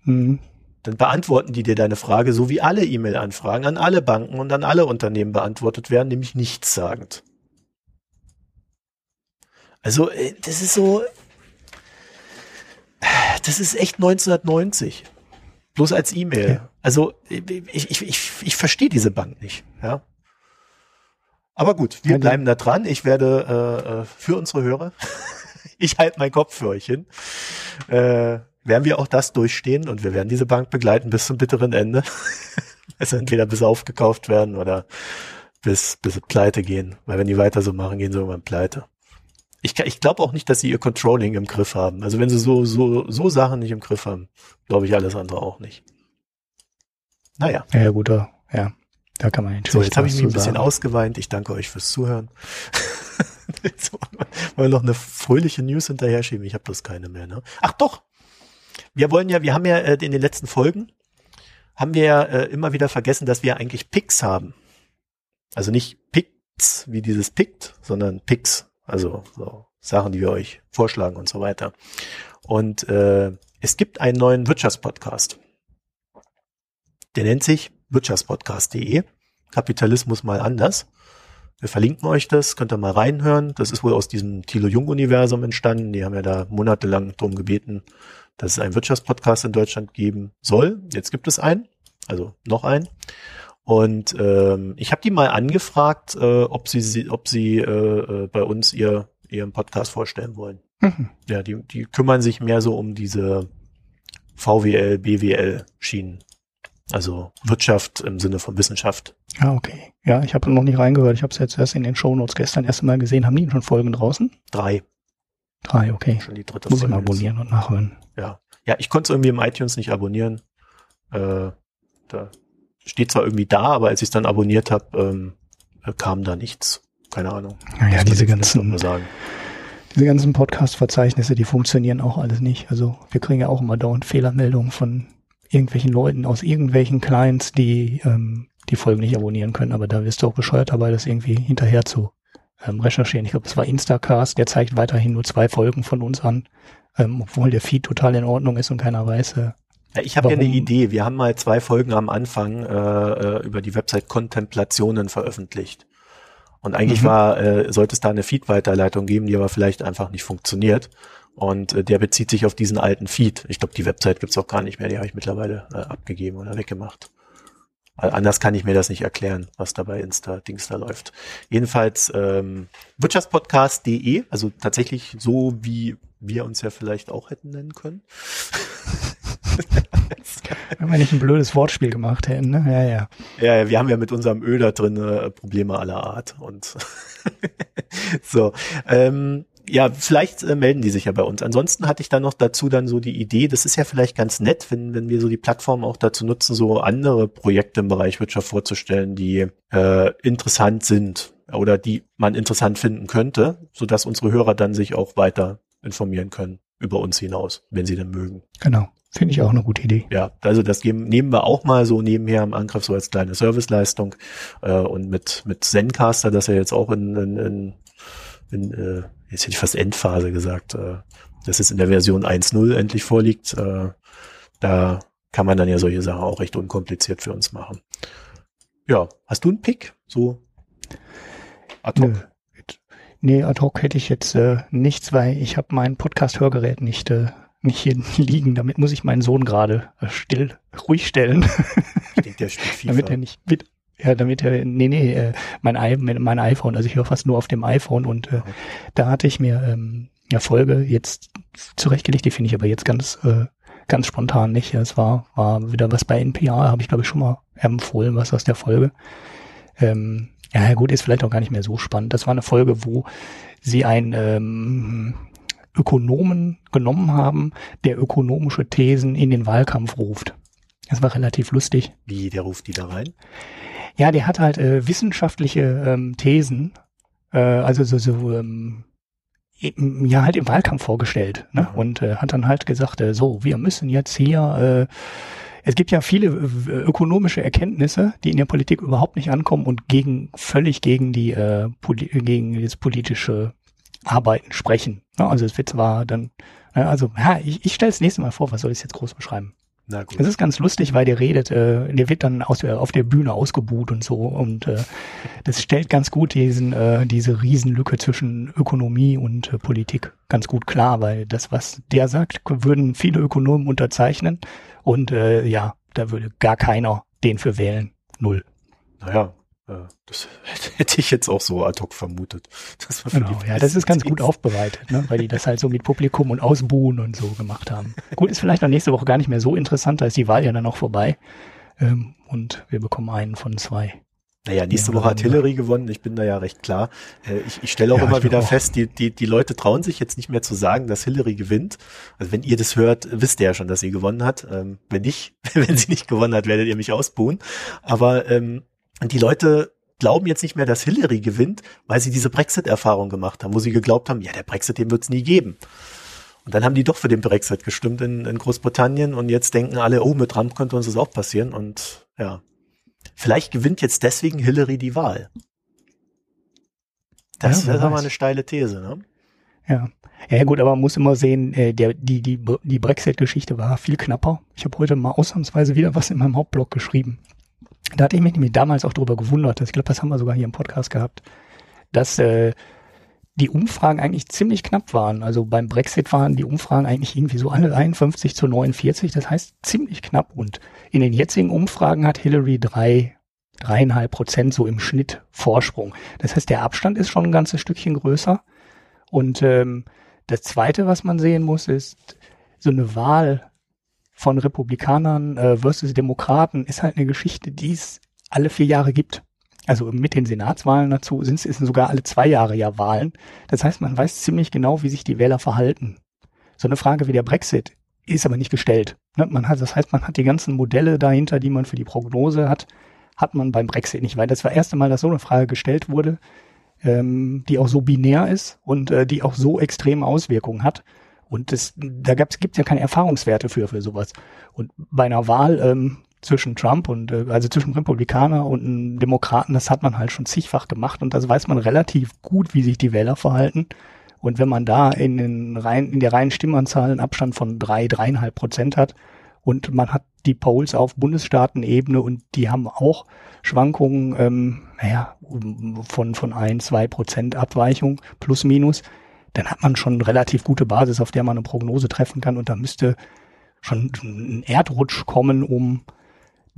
Mhm. Dann beantworten die dir deine Frage, so wie alle E-Mail-Anfragen an alle Banken und an alle Unternehmen beantwortet werden, nämlich nichtssagend. Also, äh, das ist so, das ist echt 1990. Bloß als E-Mail. Okay. Also, ich, ich, ich, ich verstehe diese Bank nicht, ja. Aber gut, wir ja, bleiben da dran. Ich werde äh, äh für unsere Hörer, (laughs) ich halte meinen Kopf für euch hin. Äh, werden wir auch das durchstehen und wir werden diese Bank begleiten bis zum bitteren Ende. (laughs) Also entweder bis aufgekauft werden oder bis, bis sie pleite gehen. Weil wenn die weiter so machen, gehen sie irgendwann pleite. Ich, ich glaube auch nicht, dass sie ihr Controlling im Griff haben. Also wenn sie so, so, so Sachen nicht im Griff haben, glaube ich alles andere auch nicht. Naja. Ja, gut, ja. Da kann man nicht So, jetzt habe ich mich ein bisschen ausgeweint. Ich danke euch fürs Zuhören. (laughs) jetzt wollen wir noch eine fröhliche News hinterher schieben. Ich habe bloß keine mehr. Ne? Ach doch. Wir wollen ja, wir haben ja äh, in den letzten Folgen haben wir ja äh, immer wieder vergessen, dass wir eigentlich Picks haben. Also nicht Picks wie dieses Pict, sondern Picks. Also so Sachen, die wir euch vorschlagen und so weiter. Und äh, es gibt einen neuen Wirtschaftspodcast. Der nennt sich wirtschaftspodcast.de. Kapitalismus mal anders. Wir verlinken euch das, könnt ihr mal reinhören. Das ist wohl aus diesem Thilo Jung-Universum entstanden. Die haben ja da monatelang drum gebeten, dass es einen Wirtschaftspodcast in Deutschland geben soll. Jetzt gibt es einen, also noch einen. Und ähm, ich habe die mal angefragt, äh, ob sie, ob sie äh, äh, bei uns ihr ihren Podcast vorstellen wollen. Mhm. Ja, die, die kümmern sich mehr so um diese VWL, BWL Schienen. Also Wirtschaft im Sinne von Wissenschaft. Ah, okay. Ja, ich habe noch nicht reingehört. Ich habe es jetzt erst in den Shownotes gestern erst mal gesehen. Haben die schon Folgen draußen? Drei. Drei, okay. Schon die dritte Muss Folge ich mal abonnieren jetzt. und nachhören. Ja. Ja, ich konnte es irgendwie im iTunes nicht abonnieren. Äh, da steht zwar irgendwie da, aber als ich es dann abonniert habe, ähm, kam da nichts. Keine Ahnung. Naja, diese ganzen, diese ganzen Podcast-Verzeichnisse, die funktionieren auch alles nicht. Also wir kriegen ja auch immer dauernd Fehlermeldungen von irgendwelchen Leuten aus irgendwelchen Clients, die ähm, die Folgen nicht abonnieren können. Aber da wirst du auch bescheuert dabei, das irgendwie hinterher zu ähm, recherchieren. Ich glaube, es war Instacast, der zeigt weiterhin nur zwei Folgen von uns an, ähm, obwohl der Feed total in Ordnung ist und keiner weiß. Äh, ja, ich habe ja eine Idee. Wir haben mal zwei Folgen am Anfang äh, äh über die Website Kontemplationen veröffentlicht. Und eigentlich mhm. war, äh, sollte es da eine Feed-Weiterleitung geben, die aber vielleicht einfach nicht funktioniert. Und äh, der bezieht sich auf diesen alten Feed. Ich glaube, die Website gibt's auch gar nicht mehr, die habe ich mittlerweile äh, abgegeben oder weggemacht. Weil anders kann ich mir das nicht erklären, was da bei Insta-Dings da läuft. Jedenfalls ähm, wirtschaftspodcast.de, also tatsächlich so, wie wir uns ja vielleicht auch hätten nennen können. (laughs) Wenn wir nicht ein blödes Wortspiel gemacht hätten, ne? Ja, ja. Ja, wir haben ja mit unserem Öl da drin äh, Probleme aller Art. Und (laughs) so. Ähm, ja, vielleicht äh, melden die sich ja bei uns. Ansonsten hatte ich dann noch dazu dann so die Idee, das ist ja vielleicht ganz nett, wenn, wenn wir so die Plattform auch dazu nutzen, so andere Projekte im Bereich Wirtschaft vorzustellen, die äh, interessant sind oder die man interessant finden könnte, so dass unsere Hörer dann sich auch weiter informieren können über uns hinaus, wenn sie denn mögen. Genau. Finde ich auch eine gute Idee. Ja, also das geben, nehmen wir auch mal so nebenher im Angriff so als kleine Serviceleistung äh, und mit mit Zencaster, das ja jetzt auch in, in, in, in äh, jetzt hätte ich fast Endphase gesagt, äh, dass es in der Version 1.0 endlich vorliegt. Äh, da kann man dann ja solche Sachen auch recht unkompliziert für uns machen. Ja, hast du einen Pick? So ad hoc? Nee, ad hoc hätte ich jetzt äh, nichts, weil ich habe mein Podcast-Hörgerät nicht äh, nicht hier (laughs) liegen. Damit muss ich meinen Sohn gerade äh, still, ruhig stellen. Ich denke, der spielt (laughs) FIFA. damit er nicht mit, ja, damit er, nee, nee, äh, mein, I, mein iPhone, also ich höre fast nur auf dem iPhone und äh, okay. da hatte ich mir ähm, eine Folge jetzt zurechtgelegt, die finde ich aber jetzt ganz, äh, ganz spontan nicht. Es war, war wieder was bei NPR, habe ich glaube ich schon mal empfohlen, was aus der Folge. Ähm, ja, gut, ist vielleicht auch gar nicht mehr so spannend. Das war eine Folge, wo sie ein ähm, Ökonomen genommen haben, der ökonomische Thesen in den Wahlkampf ruft. Das war relativ lustig. Wie, der ruft die da rein? Ja, der hat halt äh, wissenschaftliche ähm, Thesen, äh, also so, so ähm, ja halt im Wahlkampf vorgestellt ne? Mhm. und äh, hat dann halt gesagt, äh, so, wir müssen jetzt hier, äh, es gibt ja viele äh, ökonomische Erkenntnisse, die in der Politik überhaupt nicht ankommen und gegen völlig gegen die äh, gegen das politische Arbeiten sprechen. Also es wird zwar dann, also ja, ich, ich stelle es nächste Mal vor, was soll ich jetzt groß beschreiben? Na gut. Es ist ganz lustig, weil der redet, äh, der wird dann aus, auf der Bühne ausgebuht und so und äh, das stellt ganz gut diesen, äh, diese Riesenlücke zwischen Ökonomie und äh, Politik ganz gut klar, weil das, was der sagt, würden viele Ökonomen unterzeichnen und äh, ja, da würde gar keiner den für wählen. Null. Naja, äh, das (laughs) hätte ich jetzt auch so ad hoc vermutet. Das genau, ja, das ist ganz gut aufbereitet, ne? weil die das halt so mit Publikum und Ausbuhen und so gemacht haben. Gut, ist vielleicht noch nächste Woche gar nicht mehr so interessant, da ist die Wahl ja dann auch vorbei. Ähm, und wir bekommen einen von zwei. Naja, nächste Woche hat Hillary gewonnen. Ich bin da ja recht klar. Äh, ich, ich stelle auch ja, immer wieder auch. fest, die, die, die Leute trauen sich jetzt nicht mehr zu sagen, dass Hillary gewinnt. Also wenn ihr das hört, wisst ihr ja schon, dass sie gewonnen hat. Ähm, wenn nicht, (laughs) wenn sie nicht gewonnen hat, werdet ihr mich ausbuhen. Aber ähm, die Leute glauben jetzt nicht mehr, dass Hillary gewinnt, weil sie diese Brexit-Erfahrung gemacht haben, wo sie geglaubt haben, ja, der Brexit, den wird es nie geben. Und dann haben die doch für den Brexit gestimmt in, in Großbritannien und jetzt denken alle, oh, mit Trump könnte uns das auch passieren. Und ja, vielleicht gewinnt jetzt deswegen Hillary die Wahl. Das ja, ist aber eine steile These, ne? Ja. Ja, gut, aber man muss immer sehen, äh, der, die, die, die Brexit-Geschichte war viel knapper. Ich habe heute mal ausnahmsweise wieder was in meinem Hauptblog geschrieben. Da hatte ich mich nämlich damals auch darüber gewundert, ich glaube, das haben wir sogar hier im Podcast gehabt, dass äh, die Umfragen eigentlich ziemlich knapp waren. Also beim Brexit waren die Umfragen eigentlich irgendwie so alle 51 zu 49, das heißt ziemlich knapp. Und in den jetzigen Umfragen hat Hillary drei, dreieinhalb Prozent so im Schnitt Vorsprung. Das heißt, der Abstand ist schon ein ganzes Stückchen größer. Und ähm, das Zweite, was man sehen muss, ist so eine Wahl von Republikanern äh, versus Demokraten ist halt eine Geschichte, die es alle vier Jahre gibt. Also mit den Senatswahlen dazu sind es sogar alle zwei Jahre ja Wahlen. Das heißt, man weiß ziemlich genau, wie sich die Wähler verhalten. So eine Frage wie der Brexit ist aber nicht gestellt. Ne? Man hat, das heißt, man hat die ganzen Modelle dahinter, die man für die Prognose hat, hat man beim Brexit nicht, weil das war das erste Mal, dass so eine Frage gestellt wurde, ähm, die auch so binär ist und äh, die auch so extreme Auswirkungen hat. Und das, da gibt es ja keine Erfahrungswerte für, für sowas. Und bei einer Wahl ähm, zwischen Trump und, äh, also zwischen Republikaner und einem Demokraten, das hat man halt schon zigfach gemacht und das weiß man relativ gut, wie sich die Wähler verhalten. Und wenn man da in, den rein, in der reinen Stimmanzahl einen Abstand von drei, dreieinhalb Prozent hat und man hat die Polls auf Bundesstaatenebene und die haben auch Schwankungen, ähm, naja, von, von ein, zwei Prozent Abweichung plus minus, dann hat man schon eine relativ gute Basis, auf der man eine Prognose treffen kann und da müsste schon ein Erdrutsch kommen, um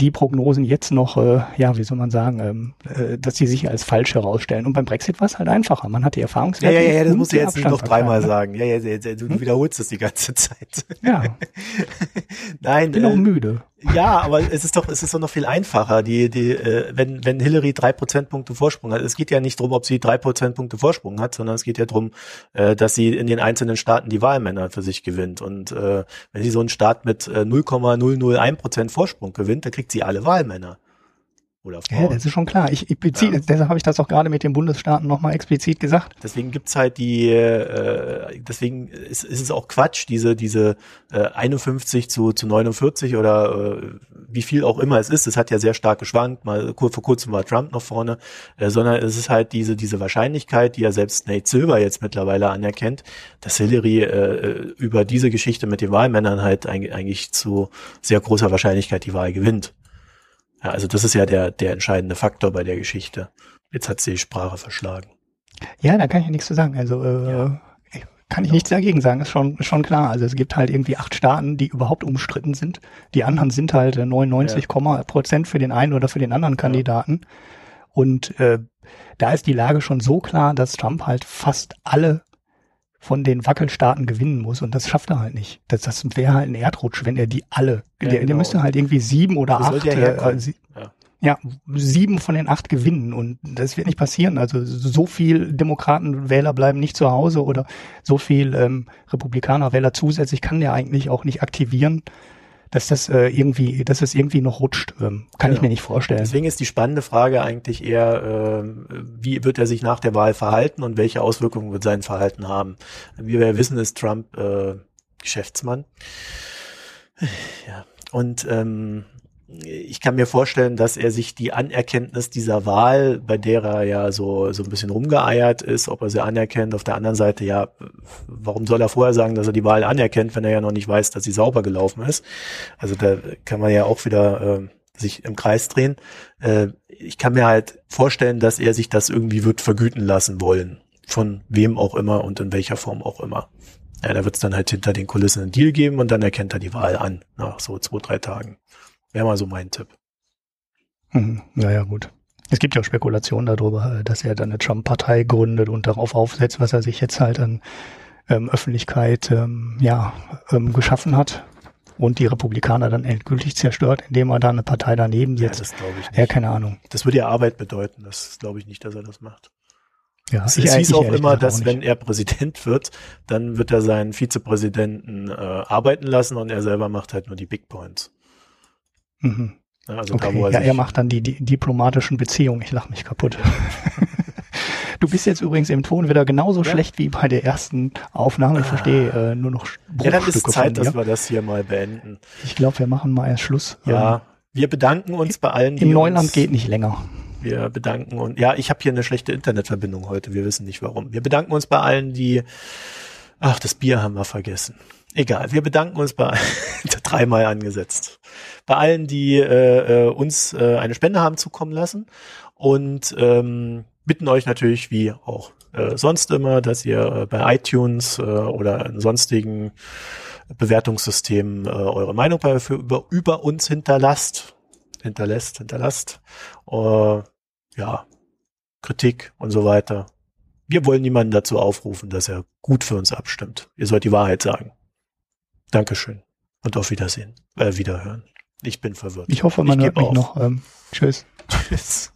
die Prognosen jetzt noch, äh, ja, wie soll man sagen, ähm, äh, dass sie sich als falsch herausstellen. Und beim Brexit war es halt einfacher. Man hat die Erfahrungswerte. Ja, ja, ja, das musst du jetzt nicht noch dreimal ne? sagen. Ja, ja, ja, du hm? wiederholst es die ganze Zeit. Ja. (laughs) Nein. Ich bin äh, auch müde. Ja, aber es ist doch, es ist doch noch viel einfacher, die, die, äh, wenn, wenn Hillary drei Prozentpunkte Vorsprung hat. Es geht ja nicht darum, ob sie drei Prozentpunkte Vorsprung hat, sondern es geht ja darum, äh, dass sie in den einzelnen Staaten die Wahlmänner für sich gewinnt. Und äh, wenn sie so einen Staat mit äh, 0,001 Prozent Vorsprung gewinnt, dann kriegt sie alle Wahlmänner. Oder Frauen. Ja, das ist schon klar. Ich, ich beziehe, ja. deshalb habe ich das auch gerade mit den Bundesstaaten nochmal explizit gesagt. Deswegen gibt's halt die, äh, deswegen ist, ist es auch Quatsch, diese, diese äh, 51 zu, zu 49 oder äh, wie viel auch immer es ist. Es hat ja sehr stark geschwankt. Mal vor kurzem war Trump noch vorne, äh, sondern es ist halt diese, diese Wahrscheinlichkeit, die ja selbst Nate Silver jetzt mittlerweile anerkennt, dass Hillary äh, über diese Geschichte mit den Wahlmännern halt eigentlich zu sehr großer Wahrscheinlichkeit die Wahl gewinnt. Ja, also das ist ja der, der entscheidende Faktor bei der Geschichte. Jetzt hat sie die Sprache verschlagen. Ja, da kann ich ja nichts zu sagen. Also äh, ja. kann ich nichts dagegen sagen, ist schon, ist schon klar. Also es gibt halt irgendwie acht Staaten, die überhaupt umstritten sind. Die anderen sind halt 99, ja. Prozent für den einen oder für den anderen Kandidaten. Und äh, da ist die Lage schon so klar, dass Trump halt fast alle von den Wackelstaaten gewinnen muss und das schafft er halt nicht. Das, das wäre halt ein Erdrutsch, wenn er die alle, ja, der, genau. der müsste halt irgendwie sieben oder das acht, äh, sie, ja. ja. sieben von den acht gewinnen und das wird nicht passieren. Also so viel Demokratenwähler bleiben nicht zu Hause oder so viel ähm, Republikanerwähler zusätzlich kann der eigentlich auch nicht aktivieren dass das äh, irgendwie, dass es irgendwie noch rutscht, ähm, kann genau. ich mir nicht vorstellen. Deswegen ist die spannende Frage eigentlich eher, äh, wie wird er sich nach der Wahl verhalten und welche Auswirkungen wird sein Verhalten haben? Wie wir wissen, ist Trump äh, Geschäftsmann. Ja. Und ähm, ich kann mir vorstellen, dass er sich die Anerkenntnis dieser Wahl, bei der er ja so, so ein bisschen rumgeeiert ist, ob er sie anerkennt, auf der anderen Seite, ja, warum soll er vorher sagen, dass er die Wahl anerkennt, wenn er ja noch nicht weiß, dass sie sauber gelaufen ist? Also da kann man ja auch wieder äh, sich im Kreis drehen. Äh, ich kann mir halt vorstellen, dass er sich das irgendwie wird vergüten lassen wollen. Von wem auch immer und in welcher Form auch immer. Ja, da wird es dann halt hinter den Kulissen einen Deal geben und dann erkennt er die Wahl an, nach so zwei, drei Tagen. Wäre mal so mein Tipp. Hm, naja, gut. Es gibt ja auch Spekulationen darüber, dass er dann eine Trump-Partei gründet und darauf aufsetzt, was er sich jetzt halt an ähm, Öffentlichkeit ähm, ja, ähm, geschaffen hat. und die Republikaner dann endgültig zerstört, indem er da eine Partei daneben setzt. Ja, das glaube ich nicht. Ja, keine Ahnung. Das würde ja Arbeit bedeuten. Das glaube ich nicht, dass er das macht. Ja, Es, ich- es hieß auch immer, dass auch wenn er Präsident wird, dann wird er seinen Vizepräsidenten äh, arbeiten lassen und er selber macht halt nur die Big Points. Mhm. Ja, Also Okay, da, wo er ja, er macht dann die, die diplomatischen Beziehungen. Ich lach mich kaputt. (laughs) du bist jetzt übrigens im Ton wieder genauso Ja. schlecht wie bei der ersten Aufnahme. Ich verstehe äh, nur noch ja, dann ist Zeit, dass wir das hier mal beenden. Ich glaube, wir machen mal erst Schluss. Ja, wir bedanken uns bei allen, Ähm, die Im Neuland geht nicht länger. Wir bedanken uns. Ja, ich habe hier eine schlechte Internetverbindung heute. Wir wissen nicht warum. Wir bedanken uns bei allen, die. Ach, das Bier haben wir vergessen. Egal. Wir bedanken uns bei (laughs) dreimal angesetzt. Bei allen, die äh, äh, uns äh, eine Spende haben zukommen lassen und ähm, bitten euch natürlich wie auch äh, sonst immer, dass ihr äh, bei iTunes äh, oder in sonstigen Bewertungssystemen äh, eure Meinung bei, für, über, über uns hinterlasst hinterlässt, hinterlasst. Äh, ja, Kritik und so weiter. Wir wollen niemanden dazu aufrufen, dass er gut für uns abstimmt. Ihr sollt die Wahrheit sagen. Dankeschön und auf Wiedersehen, äh, Wiederhören. Ich bin verwirrt. Ich hoffe, man Ich hört mich auf. noch. Ähm, tschüss. (laughs) Tschüss.